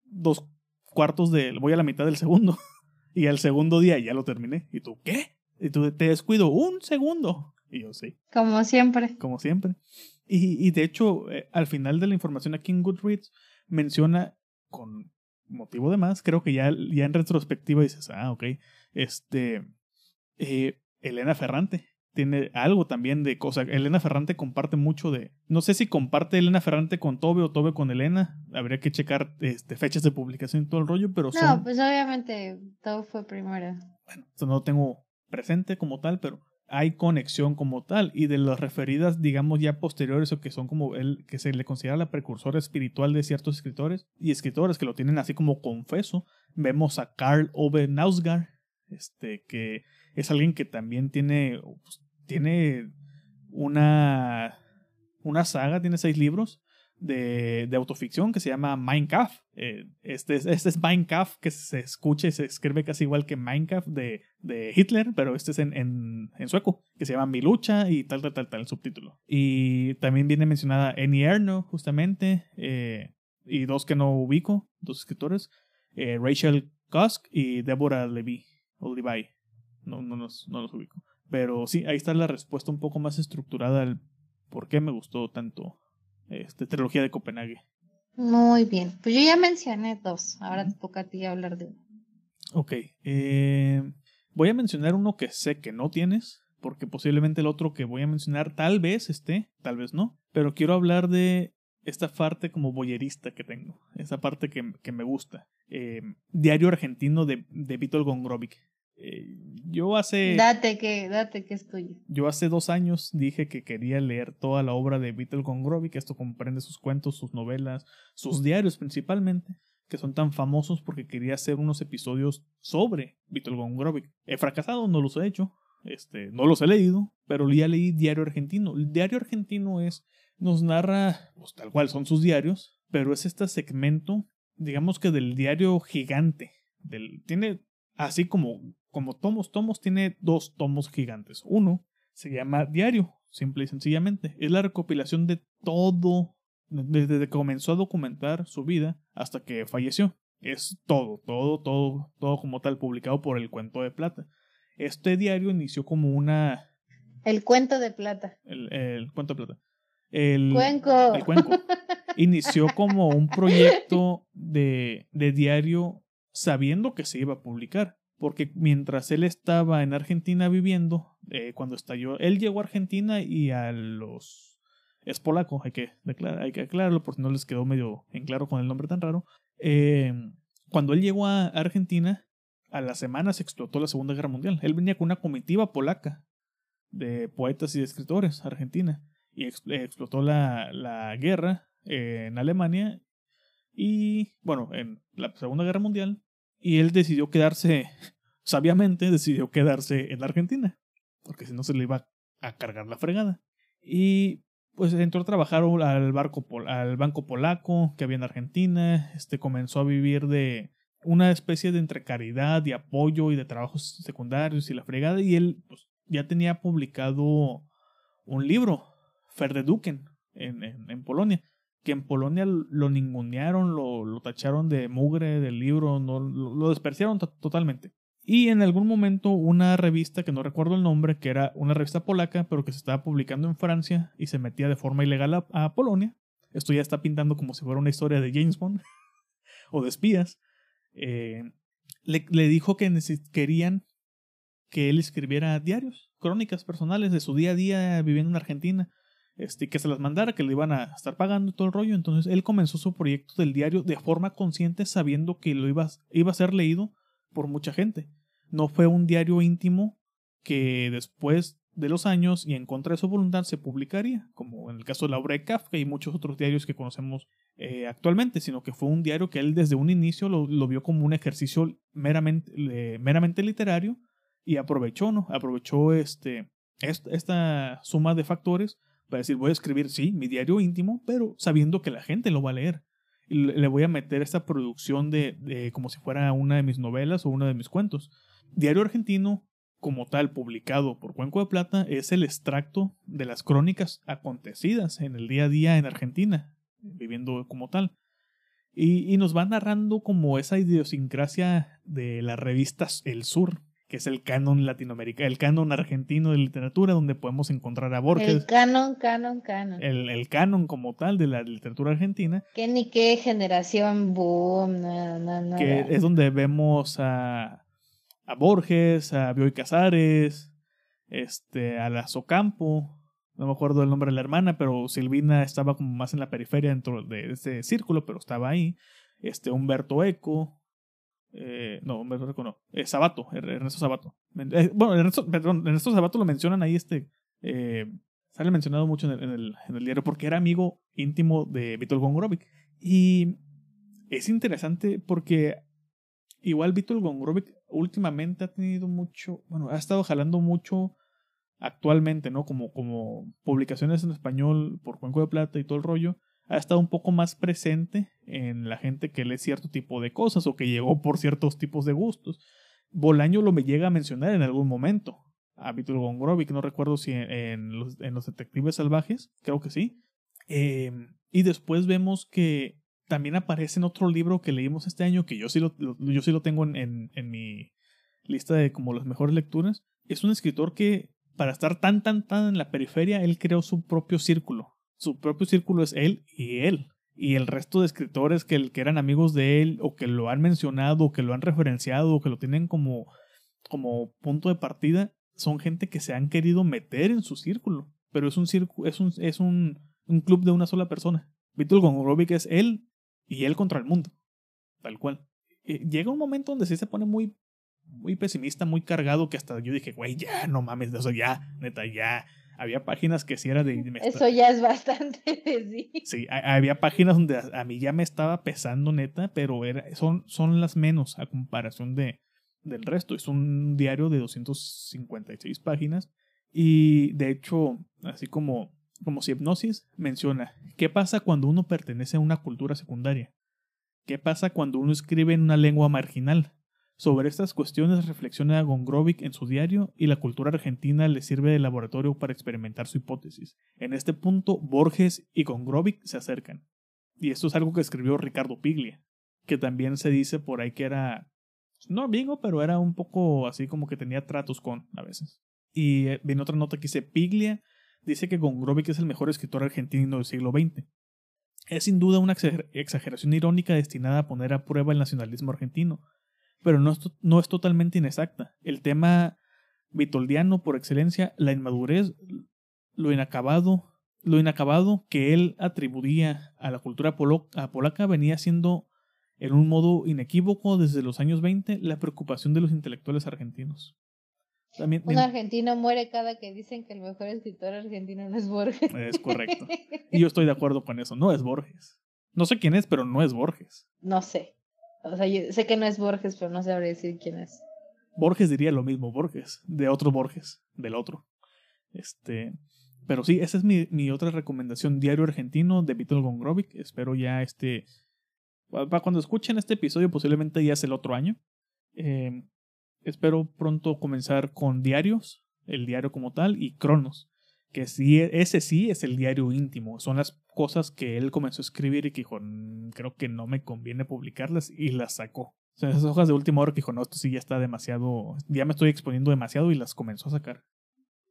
dos cuartos de... voy a la mitad del segundo. y al segundo día ya lo terminé. ¿Y tú qué? Y tú te descuido un segundo. Y yo sí, Como siempre. como siempre. Y, y de hecho, eh, al final de la información aquí en Goodreads menciona con motivo de más, creo que ya, ya en retrospectiva dices, ah, ok, este, eh, Elena Ferrante tiene algo también de cosas. Elena Ferrante comparte mucho de. No sé si comparte Elena Ferrante con Tobe o Tobe con Elena. Habría que checar este, fechas de publicación y todo el rollo, pero son. No, pues obviamente todo fue primero. Bueno, no lo tengo presente como tal, pero hay conexión como tal. Y de las referidas, digamos, ya posteriores o que son como él, que se le considera la precursora espiritual de ciertos escritores y escritores que lo tienen así como confeso, vemos a Karl Ove Nausgaard, este, que es alguien que también tiene, pues, tiene una, una saga, tiene seis libros de, de autoficción que se llama Minecraft. Eh, este, es- este es Minecraft que se escucha y se escribe casi igual que Minecraft de, Hitler, pero este es en, en, en sueco, que se llama Mi lucha y tal, tal, tal, tal, el subtítulo. Y también viene mencionada Annie Erno, justamente, eh, y dos que no ubico, dos escritores, eh, Rachel Cusk y Deborah Levy, o Levi. No, no, los, no los ubico. Pero sí, ahí está la respuesta un poco más estructurada al por qué me gustó tanto este, trilogía de Copenhague. Muy bien. Pues yo ya mencioné dos. Ahora te toca a ti hablar de uno. Ok, eh, voy a mencionar uno que sé que no tienes, porque posiblemente el otro que voy a mencionar tal vez esté, tal vez no, pero quiero hablar de esta parte como boyerista que tengo, esa parte que, que me gusta. Eh, Diario argentino de, de Vítor Gongrovic. Eh, yo hace... Date que, date que es tuyo. Yo hace dos años dije que quería leer toda la obra de Vítor Gongrovic. Esto comprende sus cuentos, sus novelas, sus diarios principalmente, que son tan famosos porque quería hacer unos episodios sobre Vítor Gongrovic. He fracasado, no los he hecho, este, no los he leído, pero ya leí Diario Argentino. El Diario Argentino es, nos narra, pues tal cual son sus diarios, pero es este segmento, digamos que del diario gigante. Del, tiene así como, como tomos, tomos, tiene dos tomos gigantes. Uno se llama Diario, simple y sencillamente. Es la recopilación de todo, desde que comenzó a documentar su vida hasta que falleció. Es todo, todo, todo, todo como tal, publicado por el Cuento de Plata. Este diario inició como una... El cuento de plata. El, el Cuento de Plata. El, Cuenco. el cuenco. Inició como un proyecto de, de diario sabiendo que se iba a publicar. Porque mientras él estaba en Argentina viviendo, eh, cuando estalló, él llegó a Argentina y a los... Es polaco, hay que, hay que aclararlo porque no les quedó medio en claro con el nombre tan raro. Eh, cuando él llegó a Argentina, a las semanas explotó la Segunda Guerra Mundial. Él venía con una comitiva polaca de poetas y de escritores a Argentina y ex- explotó la, la guerra eh, en Alemania y, bueno, en la Segunda Guerra Mundial y él decidió quedarse, sabiamente decidió quedarse en Argentina, porque si no se le iba a cargar la fregada. Y pues entró a trabajar al, barco, al banco polaco que había en Argentina, este comenzó a vivir de una especie de entre caridad y apoyo y de trabajos secundarios y la fregada y él pues, ya tenía publicado un libro, Ferdeduken, en, en, en Polonia, que en Polonia lo ningunearon, lo, lo tacharon de mugre del libro, no, lo, despreciaron to- totalmente. Y en algún momento una revista, que no recuerdo el nombre, que era una revista polaca, pero que se estaba publicando en Francia y se metía de forma ilegal a, Polonia. Esto ya está pintando como si fuera una historia de James Bond o de espías. Eh, le, le dijo que querían que él escribiera diarios, crónicas personales de su día a día viviendo en Argentina, este, que se las mandara, que le iban a estar pagando todo el rollo. Entonces él comenzó su proyecto del diario de forma consciente, sabiendo que lo iba, iba a ser leído por mucha gente. No fue un diario íntimo que después de los años y en contra de su voluntad se publicaría, como en el caso de la obra de Kafka y muchos otros diarios que conocemos eh, actualmente, sino que fue un diario que él desde un inicio lo, vio como un ejercicio meramente, meramente literario y aprovechó, ¿no? Aprovechó este, est- esta suma de factores para decir, voy a escribir, sí, mi diario íntimo, pero sabiendo que la gente lo va a leer. Le voy a meter esta producción de, como si fuera una de mis novelas o uno de mis cuentos. Diario argentino como tal publicado por Cuenco de Plata es el extracto de las crónicas acontecidas en el día a día en Argentina, viviendo como tal. Y, y nos va narrando como esa idiosincrasia de las revistas El Sur, que es el canon latinoamericano, el canon argentino de literatura, donde podemos encontrar a Borges. El canon, canon, canon. El, el canon como tal de la literatura argentina. Que ni qué generación boom, no, no, no. Que es donde vemos a, a Borges, a Bioy Casares, este, a la Socampo, no me acuerdo el nombre de la hermana, pero Silvina estaba como más en la periferia dentro de ese círculo, pero estaba ahí. Este, Humberto Eco, eh, no, Humberto Eco no, eh, Sabato, Ernesto Sabato. Eh, bueno, Ernesto, perdón, Ernesto Sabato lo mencionan ahí, este, eh, sale mencionado mucho en el, en, el, en el, diario porque era amigo íntimo de Vítor Gongorovic. Y es interesante porque igual Vítor Gongorovic últimamente ha tenido mucho, bueno, ha estado jalando mucho actualmente, ¿no? Como, como publicaciones en español por Cuenco de Plata y todo el rollo, ha estado un poco más presente en la gente que lee cierto tipo de cosas o que llegó por ciertos tipos de gustos. Bolaño lo me llega a mencionar en algún momento. A Víctor Gongorovic, no recuerdo si en, los, en, los, Detectives Salvajes, creo que sí. Eh, y después vemos que también aparece en otro libro que leímos este año, que yo sí lo, yo sí lo tengo en, en, en mi lista de como las mejores lecturas. Es un escritor que, para estar tan, tan, tan en la periferia, él creó su propio círculo. Su propio círculo es él y él. Y el resto de escritores que, que eran amigos de él, o que lo han mencionado, o que lo han referenciado, o que lo tienen como, como punto de partida, son gente que se han querido meter en su círculo. Pero es un, círculo, es un, es un, un club de una sola persona. Víctor Gongorovic es él y él contra el mundo. Tal cual. Llega un momento donde sí se pone muy, muy pesimista, muy cargado, que hasta yo dije, güey, ya, no mames, o sea, ya, neta, ya. Había páginas que sí era de... Eso ya es bastante sí. Sí, había páginas donde a, a, mí ya me estaba pesando, neta, pero era, son, son las menos a comparación de, del resto. Es un diario de 256 páginas y de hecho, así como como si hipnosis menciona, ¿qué pasa cuando uno pertenece a una cultura secundaria? ¿Qué pasa cuando uno escribe en una lengua marginal? Sobre estas cuestiones reflexiona Gongrovic en su diario y la cultura argentina le sirve de laboratorio para experimentar su hipótesis. En este punto, Borges y Gongrovic se acercan. Y esto es algo que escribió Ricardo Piglia, que también se dice por ahí que era, no amigo, pero era un poco así como que tenía tratos con a veces. Y viene otra nota que dice Piglia dice que Gongrovic es el mejor escritor argentino del siglo XX. Es sin duda una exageración irónica destinada a poner a prueba el nacionalismo argentino, pero no es, no es totalmente inexacta. El tema vitoldiano por excelencia, la inmadurez, lo inacabado, lo inacabado que él atribuía a la cultura polaca venía siendo en un modo inequívoco desde los años 20 la preocupación de los intelectuales argentinos. También, un argentino muere cada que dicen que el mejor escritor argentino no es Borges. Es correcto. Y yo estoy de acuerdo con eso. No es Borges. No sé quién es, pero no es Borges. No sé. O sea, yo sé que no es Borges, pero no sabré decir quién es. Borges diría lo mismo, Borges. De otro Borges. Del otro. Este. Pero sí, esa es mi, mi otra recomendación. Diario Argentino de Vítor Gongrovic. Espero ya este. Para cuando escuchen este episodio, posiblemente ya es el otro año. Eh, espero pronto comenzar con diarios, el diario como tal, y Cronos, que sí, ese sí es el diario íntimo, son las cosas que él comenzó a escribir y que dijo, creo que no me conviene publicarlas y las sacó. O sea, esas hojas de última hora que dijo, no, esto sí ya está demasiado, ya me estoy exponiendo demasiado y las comenzó a sacar.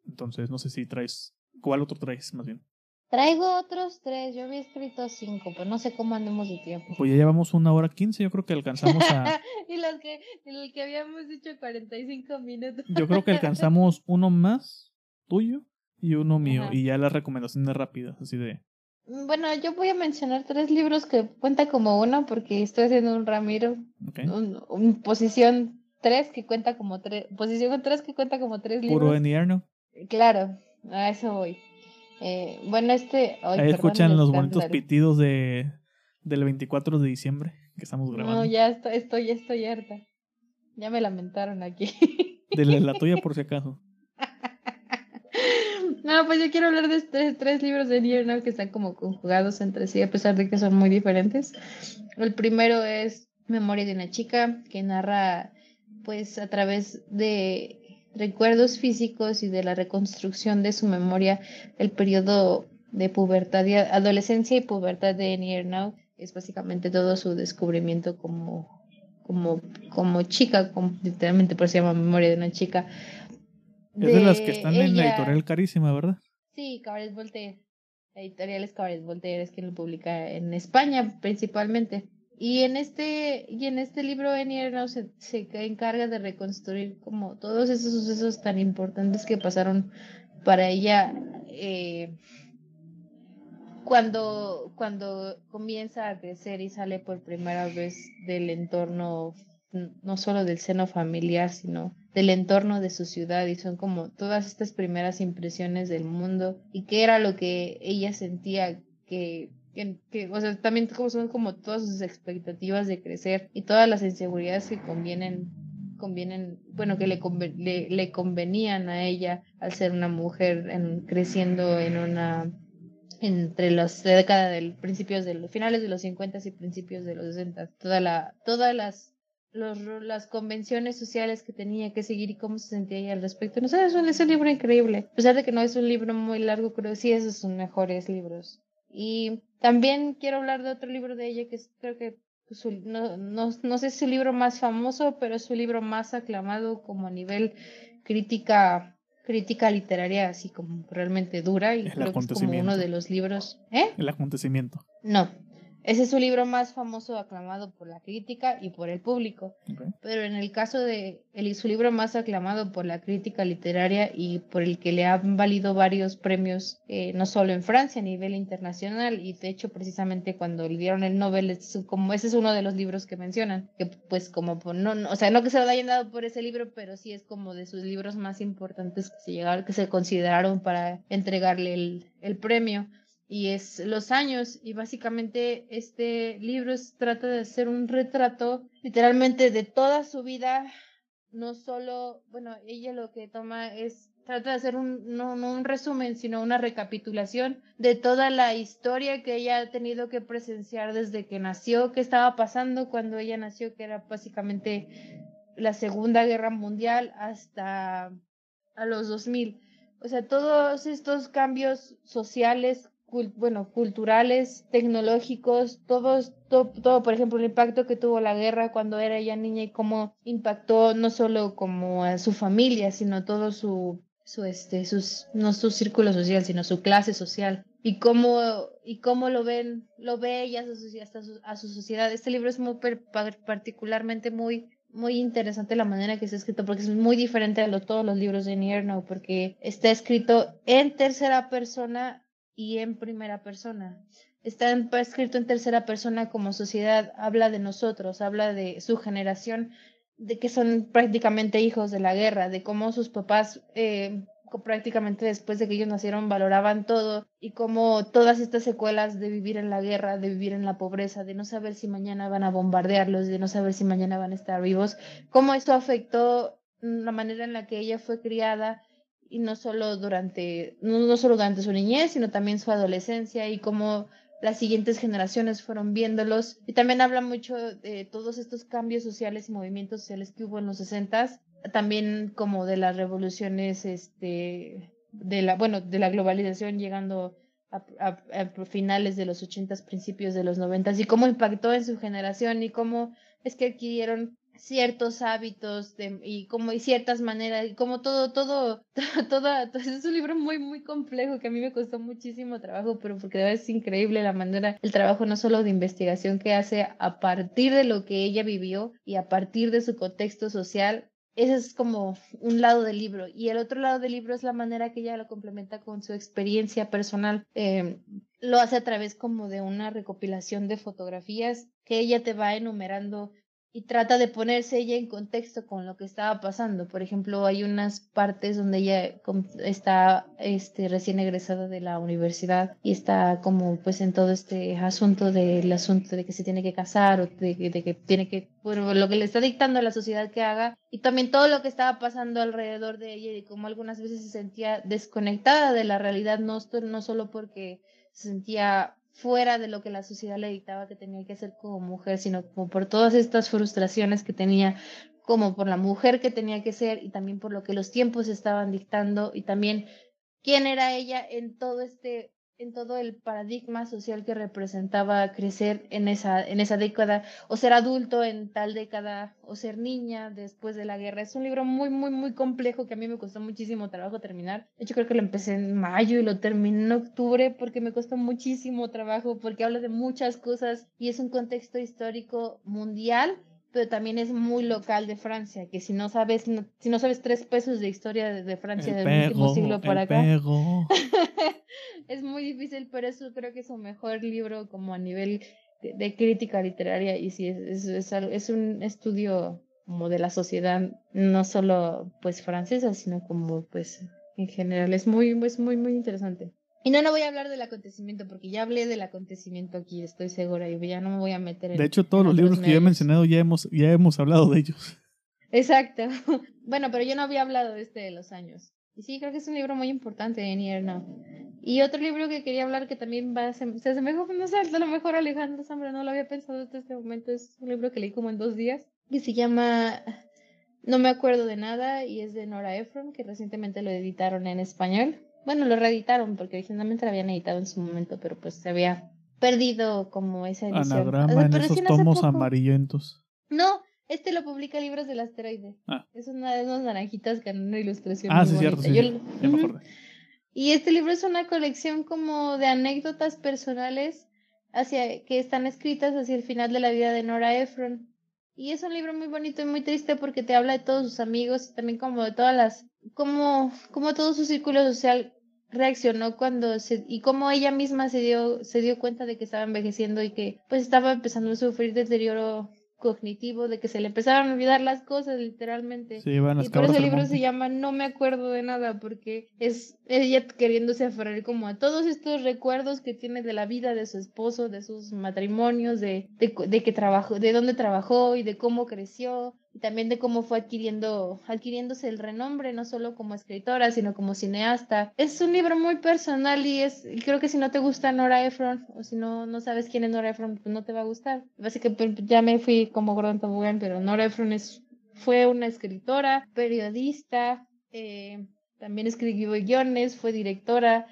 Entonces, no sé si traes, ¿cuál otro traes más bien? Traigo otros tres, yo había escrito cinco, pero no sé cómo andemos de tiempo. Pues ya llevamos una hora quince, yo creo que alcanzamos a... y los que, el que habíamos dicho 45 minutos. yo creo que alcanzamos uno más tuyo y uno mío, Ajá. y ya las recomendaciones rápidas, así de... Bueno, yo voy a mencionar tres libros que cuenta como uno porque estoy haciendo un Ramiro, Okay. un, un posición tres que cuenta como tres, posición tres que cuenta como tres libros. Puro Enierno. Claro, a eso voy. Eh, bueno, este. Ay, Ahí escuchan los bonitos pitidos de, del 24 de diciembre que estamos grabando. No, ya estoy, estoy, ya estoy harta. Ya me lamentaron aquí. De la, la tuya, por si acaso. No, pues yo quiero hablar de tres, tres libros de Nier que están como conjugados entre sí, a pesar de que son muy diferentes. El primero es Memoria de una chica, que narra, pues, a través de recuerdos físicos y de la reconstrucción de su memoria, el periodo de pubertad, y adolescencia y pubertad de Annie Ernaux es básicamente todo su descubrimiento como, como, como chica, como, literalmente por eso se llama Memoria de una chica. Es de, las que están en la editorial carísima, ¿verdad? Sí, Cabaret Voltaire. La editorial es Cabaret Voltaire, es quien lo publica en España principalmente. Y en este, y en este libro se, se encarga de reconstruir como todos esos sucesos tan importantes que pasaron para ella eh, cuando, cuando comienza a crecer y sale por primera vez del entorno, no solo del seno familiar, sino del entorno de su ciudad y son como todas estas primeras impresiones del mundo y qué era lo que ella sentía que que, o sea, también como son como todas sus expectativas de crecer y todas las inseguridades que convienen, convienen, bueno, que le, le, le convenían a ella al ser una mujer en, creciendo en una entre las décadas del principios de los finales de los 50 y principios de los 60 toda la todas las los, las convenciones sociales que tenía que seguir y cómo se sentía ella al respecto. No sé, es un, es un libro increíble. A pesar de que no es un libro muy largo, pero sí esos son mejores libros. Y también quiero hablar de otro libro de ella que es, creo que su, no, no, no sé si es su libro más famoso, pero es su libro más aclamado como a nivel crítica crítica literaria así como realmente dura y creo que es como uno de los libros ¿eh? El acontecimiento. No, ese es su libro más famoso, aclamado por la crítica y por el público. Pero en el caso de el, su libro más aclamado por la crítica literaria y por el que le han valido varios premios, eh, no solo en Francia, a nivel internacional, y de hecho precisamente cuando le dieron el Nobel, es como ese es uno de los libros que mencionan, que pues como, no, no, o sea, no que se lo hayan dado por ese libro, pero sí es como de sus libros más importantes que se, llegaron, que se consideraron para entregarle el, el premio y es los años y básicamente este libro trata de hacer un retrato literalmente de toda su vida no solo bueno ella lo que toma es trata de hacer un no, un resumen sino una recapitulación de toda la historia que ella ha tenido que presenciar desde que nació qué estaba pasando cuando ella nació que era básicamente la segunda guerra mundial hasta a los 2000 o sea todos estos cambios sociales bueno, culturales, tecnológicos, todos, todo, todo, por ejemplo, el impacto que tuvo la guerra cuando era ella niña y cómo impactó no solo como a su familia, sino todo su, su este, sus, no su círculo social, sino su clase social. Y cómo, y cómo lo ven, lo ve ella hasta su, a su sociedad. Este libro es muy particularmente muy, muy interesante la manera que está escrito porque es muy diferente a todos los libros de Nierno porque está escrito en tercera persona y en primera persona. Está escrito en tercera persona como sociedad, habla de nosotros, habla de su generación, de que son prácticamente hijos de la guerra, de cómo sus papás eh, prácticamente después de que ellos nacieron valoraban todo y cómo todas estas secuelas de vivir en la guerra, de vivir en la pobreza, de no saber si mañana van a bombardearlos, de no saber si mañana van a estar vivos, cómo esto afectó la manera en la que ella fue criada y no solo durante, no, solo durante su niñez, sino también su adolescencia y cómo las siguientes generaciones fueron viéndolos. Y también habla mucho de todos estos cambios sociales y movimientos sociales que hubo en los 60 también como de las revoluciones, este, de la, bueno, de la globalización llegando a, finales de los 80 principios de los 90 y cómo impactó en su generación y cómo es que adquirieron ciertos hábitos de, y como y ciertas maneras y como todo todo todo, es un libro muy muy complejo que a mí me costó muchísimo trabajo pero porque es increíble la manera el trabajo no solo de investigación que hace a partir de lo que ella vivió y a partir de su contexto social ese es como un lado del libro. Y el otro lado del libro es la manera que ella lo complementa con su experiencia personal eh, lo hace a través como de una recopilación de fotografías que ella te va enumerando y trata de ponerse ella en contexto con lo que estaba pasando. Por ejemplo, hay unas partes donde ella está este, recién egresada de la universidad y está como pues en todo este asunto del asunto de que se tiene que casar o de, que tiene que, bueno, lo que le está dictando a la sociedad que haga y también todo lo que estaba pasando alrededor de ella y como algunas veces se sentía desconectada de la realidad, no, no solo porque se sentía fuera de lo que la sociedad le dictaba que tenía que hacer como mujer, sino como por todas estas frustraciones que tenía como por la mujer que tenía que ser y también por lo que los tiempos estaban dictando y también quién era ella en todo este en todo el paradigma social que representaba crecer en esa, en esa década, o ser adulto en tal década, o ser niña después de la guerra. Es un libro muy, muy, muy complejo que a mí me costó muchísimo trabajo terminar. De hecho, creo que lo empecé en mayo y lo terminé en octubre porque me costó muchísimo trabajo, porque habla de muchas cosas y es un contexto histórico mundial pero también es muy local de Francia, que si no sabes, si no sabes tres pesos de historia de, Francia del último siglo para acá, es muy difícil, pero eso creo que es un mejor libro como a nivel de, crítica literaria y sí, es, es, es, un estudio como de la sociedad, no solo pues francesa, sino como pues en general, es muy, es muy, muy interesante. Y no, no voy a hablar del acontecimiento, porque ya hablé del acontecimiento aquí, estoy segura, y ya no me voy a meter en. De hecho, todos los libros que yo he mencionado ya hemos, ya hemos hablado de ellos. Exacto. Bueno, pero yo no había hablado de este de los años. Y sí, creo que es un libro muy importante en Now. Y otro libro que quería hablar que también va a ser, se asemeja, no sé, a lo mejor Alejandro Zambra no lo había pensado hasta este momento, es un libro que leí como en dos días, que se llama No me acuerdo de nada y es de Nora Ephron, que recientemente lo editaron en español. Bueno, lo reeditaron porque originalmente lo habían editado en su momento, pero pues se había perdido como esa edición. Anagrama en esos tomos amarillentos. No, este lo publica Libros del Asteroide. Ah. Es una de esas naranjitas con una ilustración. Ah, sí, cierto. Sí, Y este libro es una colección como de anécdotas personales hacia que están escritas hacia el final de la vida de Nora Ephron. Y es un libro muy bonito y muy triste porque te habla de todos sus amigos y también como de todas las, como, como todo su círculo social reaccionó cuando se, y cómo ella misma se dio, se dio cuenta de que estaba envejeciendo y que pues estaba empezando a sufrir deterioro cognitivo, de que se le empezaron a olvidar las cosas literalmente. y por eso el libro se llama No me acuerdo de nada, porque es ella queriéndose aferrar como a todos estos recuerdos que tiene de la vida de su esposo, de sus matrimonios, de, de, de que trabajó, de dónde trabajó y de cómo creció y también de cómo fue adquiriendo, adquiriéndose el renombre, no solo como escritora, sino como cineasta. Es un libro muy personal y es, creo que si no te gusta Nora Ephron, o si no, no sabes quién es Nora Ephron, pues no te va a gustar. Básicamente ya me fui como Gordon Tobogán, pero Nora Ephron es, fue una escritora, periodista, eh, también escribió guiones, fue directora,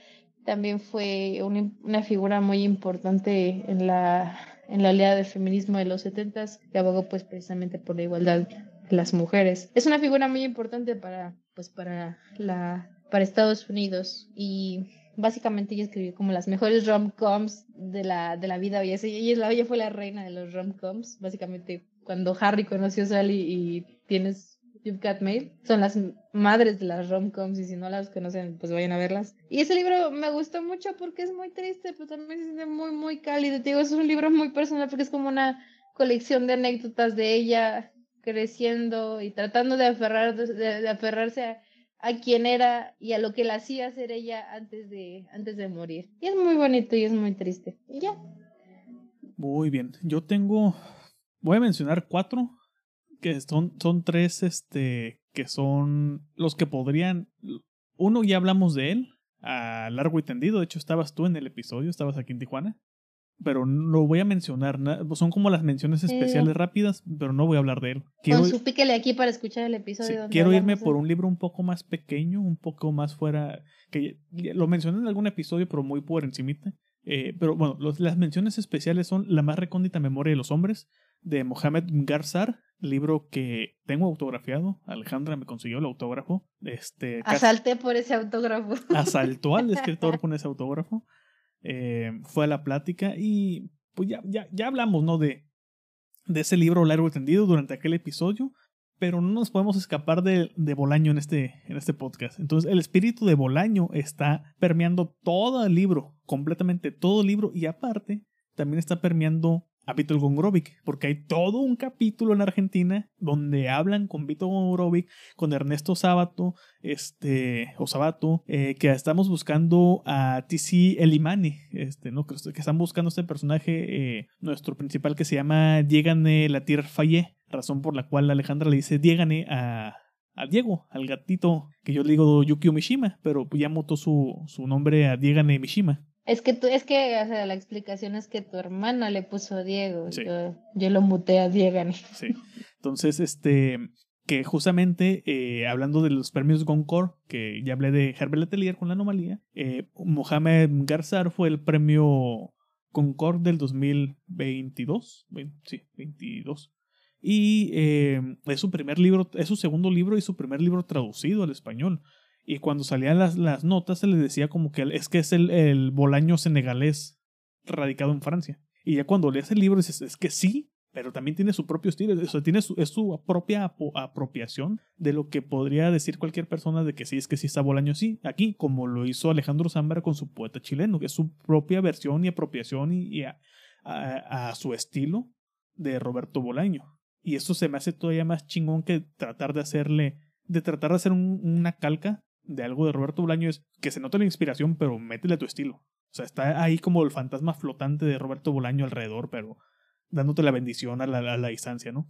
también fue una figura muy importante en la en la oleada de feminismo de los setentas que abogó pues precisamente por la igualdad de las mujeres. Es una figura muy importante para pues para la para Estados Unidos y básicamente ella escribió como las mejores rom-coms de la, de la vida. Ella, ella fue la reina de los rom-coms. Básicamente, cuando Harry conoció a Sally y tienes You've Got Mail. Son las madres de las rom-coms y si no las conocen, pues vayan a verlas. Y ese libro me gustó mucho porque es muy triste, pero también se siente muy, muy cálido. Te digo, es un libro muy personal porque es como una colección de anécdotas de ella creciendo y tratando de, aferrar, de, aferrarse a, a quien era y a lo que la hacía ser ella antes de, antes de morir. Y es muy bonito y es muy triste. Y ya. Muy bien. Yo tengo. Voy a mencionar cuatro que son, son tres, este, que son los que podrían... Uno ya hablamos de él, a largo y tendido, de hecho estabas tú en el episodio, estabas aquí en Tijuana, pero no voy a mencionar, son como las menciones especiales rápidas, pero no voy a hablar de él. Quiero, Con su píquele aquí para escuchar el episodio. quiero irme por un libro un poco más pequeño, un poco más fuera, que lo mencioné en algún episodio, pero muy por encimita. Eh, pero bueno, las menciones especiales son La más recóndita memoria de los hombres, de Mohamed Garzar, libro que tengo autografiado. Alejandra me consiguió el autógrafo. Este, Asalté por ese autógrafo. Asaltó al escritor con ese autógrafo. Eh, fue a la plática y pues ya, ya, ya hablamos, ¿no? De, de ese libro largo y tendido durante aquel episodio, pero no nos podemos escapar de, de Bolaño en este, en este podcast. Entonces, el espíritu de Bolaño está permeando todo el libro, completamente todo el libro, y aparte, también está permeando a Vítor Gongorovic, porque hay todo un capítulo en Argentina donde hablan con Vítor Gongorovic, con Ernesto Sábato, este, o Sabato, eh, que estamos buscando a TC Elimani, este, ¿no? que, están buscando este personaje, eh, nuestro principal que se llama Diegane Latir Fayé, razón por la cual Alejandra le dice Diegane a, a Diego, al gatito que yo le digo Yukio Mishima, pero ya mutó su, su nombre a Diegane Mishima. Es que tú, es que, o sea, la explicación es que tu hermana le puso a Diego. Yo, yo, lo muté a Diego. Sí. Entonces, este, que justamente eh, hablando de los premios Goncourt, que ya hablé de Herbert Letelier con la anomalía, eh, Mohamed Garzar fue el premio Concord del 2022, vein- sí, 22. Y eh, es su primer libro, es su segundo libro y su primer libro traducido al español. Y cuando salían las, las notas se le decía como que es que es el, el bolaño senegalés radicado en Francia. Y ya cuando lees el libro dices, es que sí, pero también tiene su propio estilo, o tiene su, es su propia apropiación de lo que podría decir cualquier persona de que sí, es que sí está Bolaño sí, aquí, como lo hizo Alejandro Zambra con su poeta chileno, que es su propia versión y apropiación y, a, a- su estilo de Roberto Bolaño. Y eso se me hace todavía más chingón que tratar de hacerle, de tratar de hacer un- una calca de algo de Roberto Bolaño, es que se nota la inspiración, pero métele tu estilo. O sea, está ahí como el fantasma flotante de Roberto Bolaño alrededor, pero dándote la bendición a la, a la distancia, ¿no?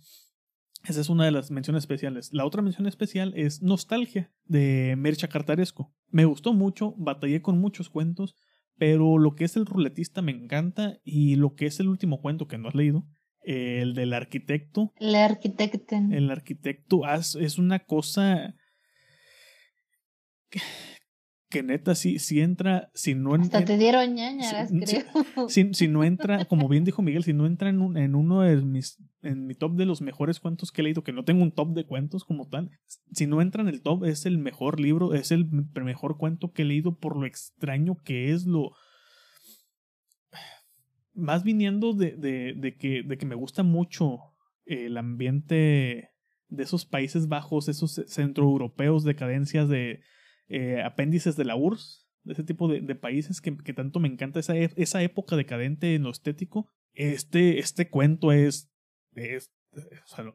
Esa es una de las menciones especiales. La otra mención especial es Nostalgia, de Mercha Cartaresco. Me gustó mucho, batallé con muchos cuentos, pero lo que es el ruletista me encanta y lo que es el último cuento que no has leído, el del arquitecto, El arquitecto. el arquitecto es una cosa que, neta si, si entra, si no Hasta en- te dieron ñañaras, Sí, sí. creo. si, si no entra, como bien dijo Miguel, si no entra en, un- en uno de mis, en mi top de los mejores cuentos que he leído, que no tengo un top de cuentos como tal, si no entra en el top es el mejor libro, es el mejor cuento que he leído por lo extraño que es, lo... Más viniendo de, de, de que, de que me gusta mucho el ambiente de esos Países Bajos, esos centroeuropeos, decadencias de eh, apéndices de la URSS, de ese tipo de, países que, tanto me encanta esa, e- esa época decadente en lo estético. Este, este cuento es,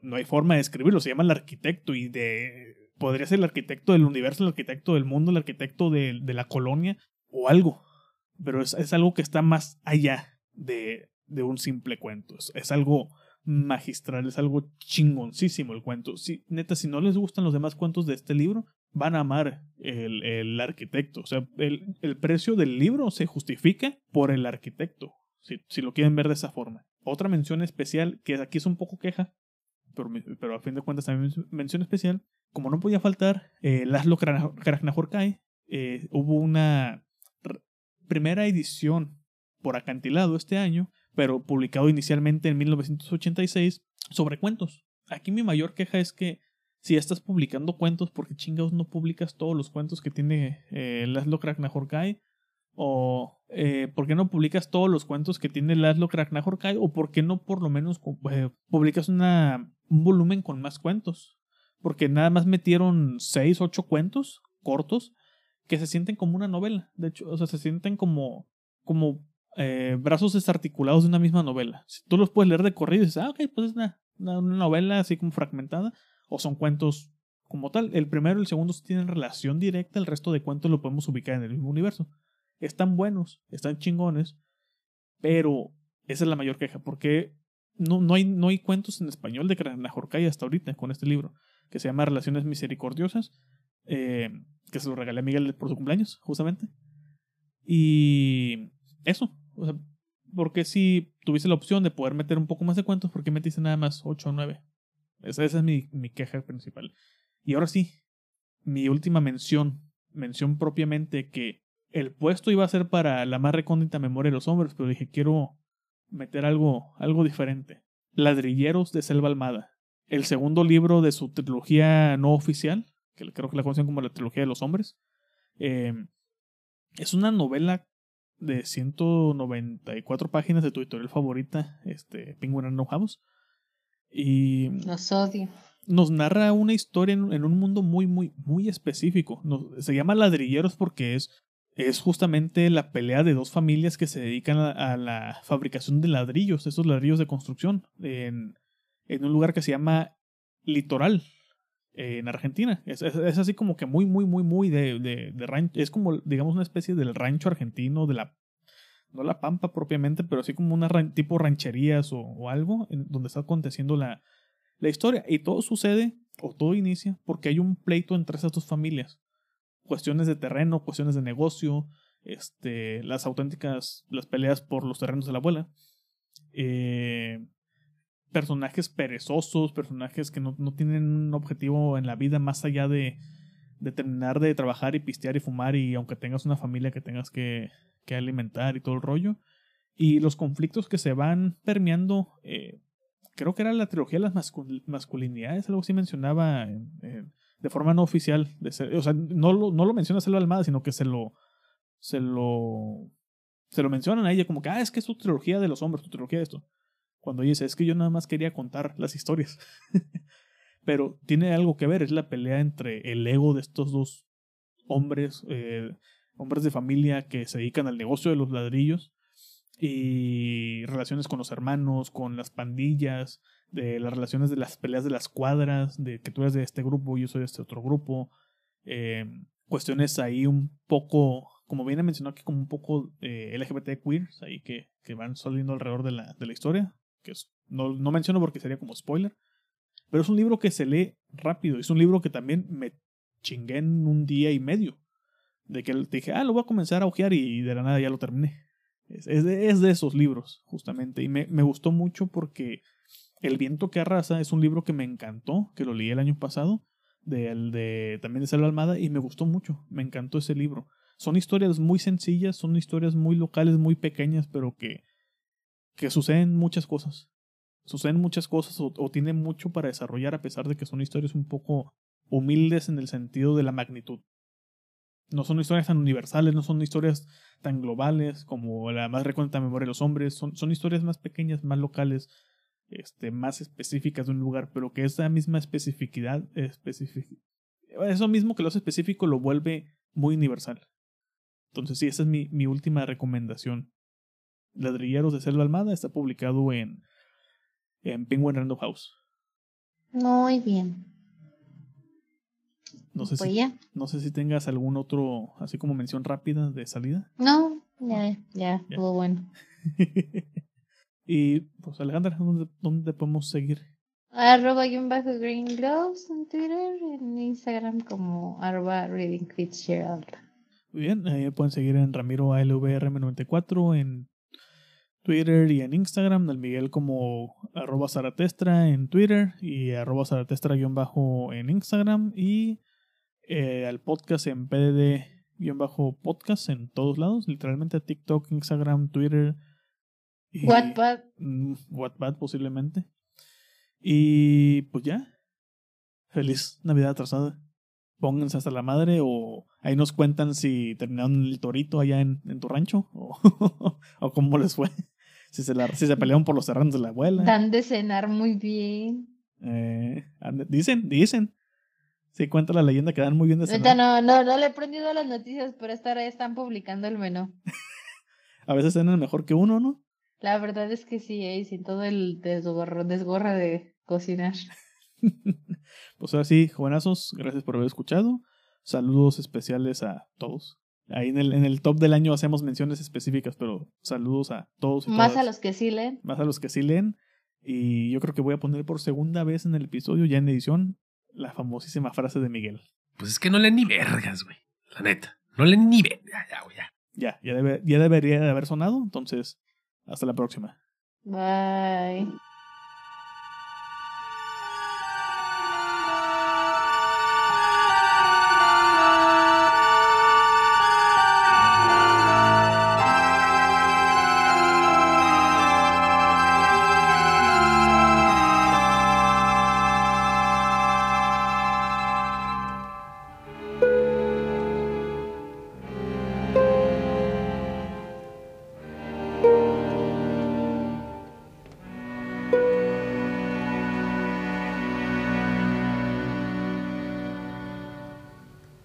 no- hay forma de escribirlo, se llama el arquitecto y de podría ser el arquitecto del universo, el arquitecto del mundo, el arquitecto de, la colonia o algo, pero es, es algo que está más allá de, de un simple cuento, es, algo magistral, es algo chingoncísimo el cuento. Sí, neta, si no les gustan los demás cuentos de este libro, van a amar el, el arquitecto. O sea, el, el precio del libro se justifica por el arquitecto, si, si lo quieren ver de esa forma. Otra mención especial, que aquí es un poco queja, pero, pero a fin de cuentas también mención especial, como no podía faltar, eh, Laszlo Krasnahorkai, eh, hubo una primera edición por acantilado este año, pero publicado inicialmente en 1986 sobre cuentos. Aquí mi mayor queja es que si ya estás publicando cuentos, ¿por qué chingados no publicas todos los cuentos que tiene eh, Laszlo? ¿O eh, por qué no publicas todos los cuentos que tiene Laszlo Krasnahorkai? ¿O por qué no por lo menos eh, publicas una, un volumen con más cuentos? Porque nada más metieron 6, 8 cuentos cortos que se sienten como una novela. De hecho, o sea, se sienten como, como eh, brazos desarticulados de una misma novela. Si tú los puedes leer de corrido y dices, ah, ok, pues es una, una novela así como fragmentada, o son cuentos como tal. El primero y el segundo tienen relación directa, el resto de cuentos lo podemos ubicar en el mismo universo. Están buenos, están chingones, pero esa es la mayor queja, porque no, no, hay, no hay cuentos en español de Krasnahorkai hasta ahorita con este libro, que se llama Relaciones Misericordiosas, eh, que se lo regalé a Miguel por su cumpleaños, justamente. Y eso, o sea, porque si tuviese la opción de poder meter un poco más de cuentos, ¿por qué metiste nada más 8 o 9? Esa, es mi, mi queja principal. Y ahora sí, mi última mención, mención propiamente que el puesto iba a ser para la más recóndita memoria de los hombres, pero dije, quiero meter algo, algo diferente. Ladrilleros de Selva Almada. El segundo libro de su trilogía no oficial, que creo que la conocen como la trilogía de los hombres. Eh, es una novela de 194 páginas de tu editorial favorita, este, Penguin Random House. Y Los odio. nos narra una historia en, en un mundo muy, muy, muy específico. Nos- se llama Ladrilleros porque es, es justamente la pelea de dos familias que se dedican a, a la fabricación de ladrillos, esos ladrillos de construcción, en, en un lugar que se llama Litoral, en Argentina. Es, es- es así como que muy, muy, muy, muy de, de, de rancho. Es como, digamos, una especie del rancho argentino, de la no la pampa propiamente, pero así como una tipo rancherías o, o algo en donde está aconteciendo la, la historia. Y todo sucede, o todo inicia, porque hay un pleito entre esas dos familias. Cuestiones de terreno, cuestiones de negocio, este, las auténticas, las peleas por los terrenos de la abuela. Eh, personajes perezosos, personajes que no, no tienen un objetivo en la vida más allá de, de terminar de trabajar y pistear y fumar y aunque tengas una familia que tengas que, que alimentar y todo el rollo. Y los conflictos que se van permeando, eh, creo que era la trilogía de las mascul- masculinidades, algo así mencionaba en- en- de forma no oficial. De ser- o sea, no lo, no lo menciona Selva Almada, sino que se lo, se lo, se lo mencionan a ella como que, ah, es que es tu trilogía de los hombres, tu trilogía de esto. Cuando ella dice, es que yo nada más quería contar las historias. Pero tiene algo que ver, es la pelea entre el ego de estos dos hombres, eh, hombres de familia que se dedican al negocio de los ladrillos y relaciones con los hermanos, con las pandillas, de las relaciones de las peleas de las cuadras, de que tú eres de este grupo yo soy de este otro grupo, eh, cuestiones ahí un poco, como viene mencionado aquí, como un poco eh, LGBT queers, ahí que, que van saliendo alrededor de la, de la historia, que no, no menciono porque sería como spoiler, pero es un libro que se lee rápido, es un libro que también me chingué en un día y medio, de que dije, ah, lo voy a comenzar a ojear y de la nada ya lo terminé. Es, es de, es de esos libros, justamente. Y me, me gustó mucho porque El viento que arrasa es un libro que me encantó, que lo leí el año pasado, del de, también de Selva Almada, y me gustó mucho. Me encantó ese libro. Son historias muy sencillas, son historias muy locales, muy pequeñas, pero que, que suceden muchas cosas. Suceden muchas cosas o, o tienen mucho para desarrollar a pesar de que son historias un poco humildes en el sentido de la magnitud. No son historias tan universales, no son historias tan globales como la más recuenta memoria de los hombres, son, son historias más pequeñas, más locales, este, más específicas de un lugar, pero que esa misma especificidad, especific- eso mismo que lo hace específico lo vuelve muy universal. Entonces sí, esa es mi, mi última recomendación. Ladrilleros de Selva Almada está publicado en, en Penguin Random House. Muy bien. No sé, Pues si, ya. no sé si tengas algún otro, así como mención rápida de salida. No, ya, ya, Ya. estuvo bueno. y pues Alejandra, ¿dónde, dónde podemos seguir? Arroba guion bajo Green Gloves en Twitter, en Instagram como arroba Reading Fitzgerald. Muy bien, eh, pueden seguir en Ramiro ALVRM94 en Twitter y en Instagram, al Miguel como arroba Zaratestra en Twitter y arroba Zaratestra guion bajo en Instagram y eh, al podcast en PDD guion bajo podcast en todos lados, literalmente TikTok, Instagram, Twitter y Wattpad. mm, Wattpad posiblemente. Y pues ya, feliz Navidad atrasada. Pónganse hasta la madre o ahí nos cuentan si terminaron el torito allá en, en tu rancho o, o cómo les fue. Si se, la, si se pelearon por los terrenos de la abuela. Dan de cenar muy bien. Eh, dicen, dicen. Sí, cuenta la leyenda que dan muy bien de cenar. no, no, no le he prendido las noticias, pero esta hora están publicando el menú. A veces cenan mejor que uno, ¿no? La verdad es que sí, eh, sin todo el desgorro, desgorra de cocinar. Pues ahora sí, jovenazos, gracias por haber escuchado. Saludos especiales a todos. Ahí en el, en el top del año hacemos menciones específicas, pero saludos a todos y Más a los que sí leen. Más a los que sí leen. Y yo creo que voy a poner por segunda vez en el episodio, ya en edición, la famosísima frase de Miguel. Pues es que no leen ni vergas, güey. La neta. No leen ni vergas. Ya, ya, güey, ya. Ya, ya, debe- ya debería de haber sonado. Entonces, hasta la próxima. Bye.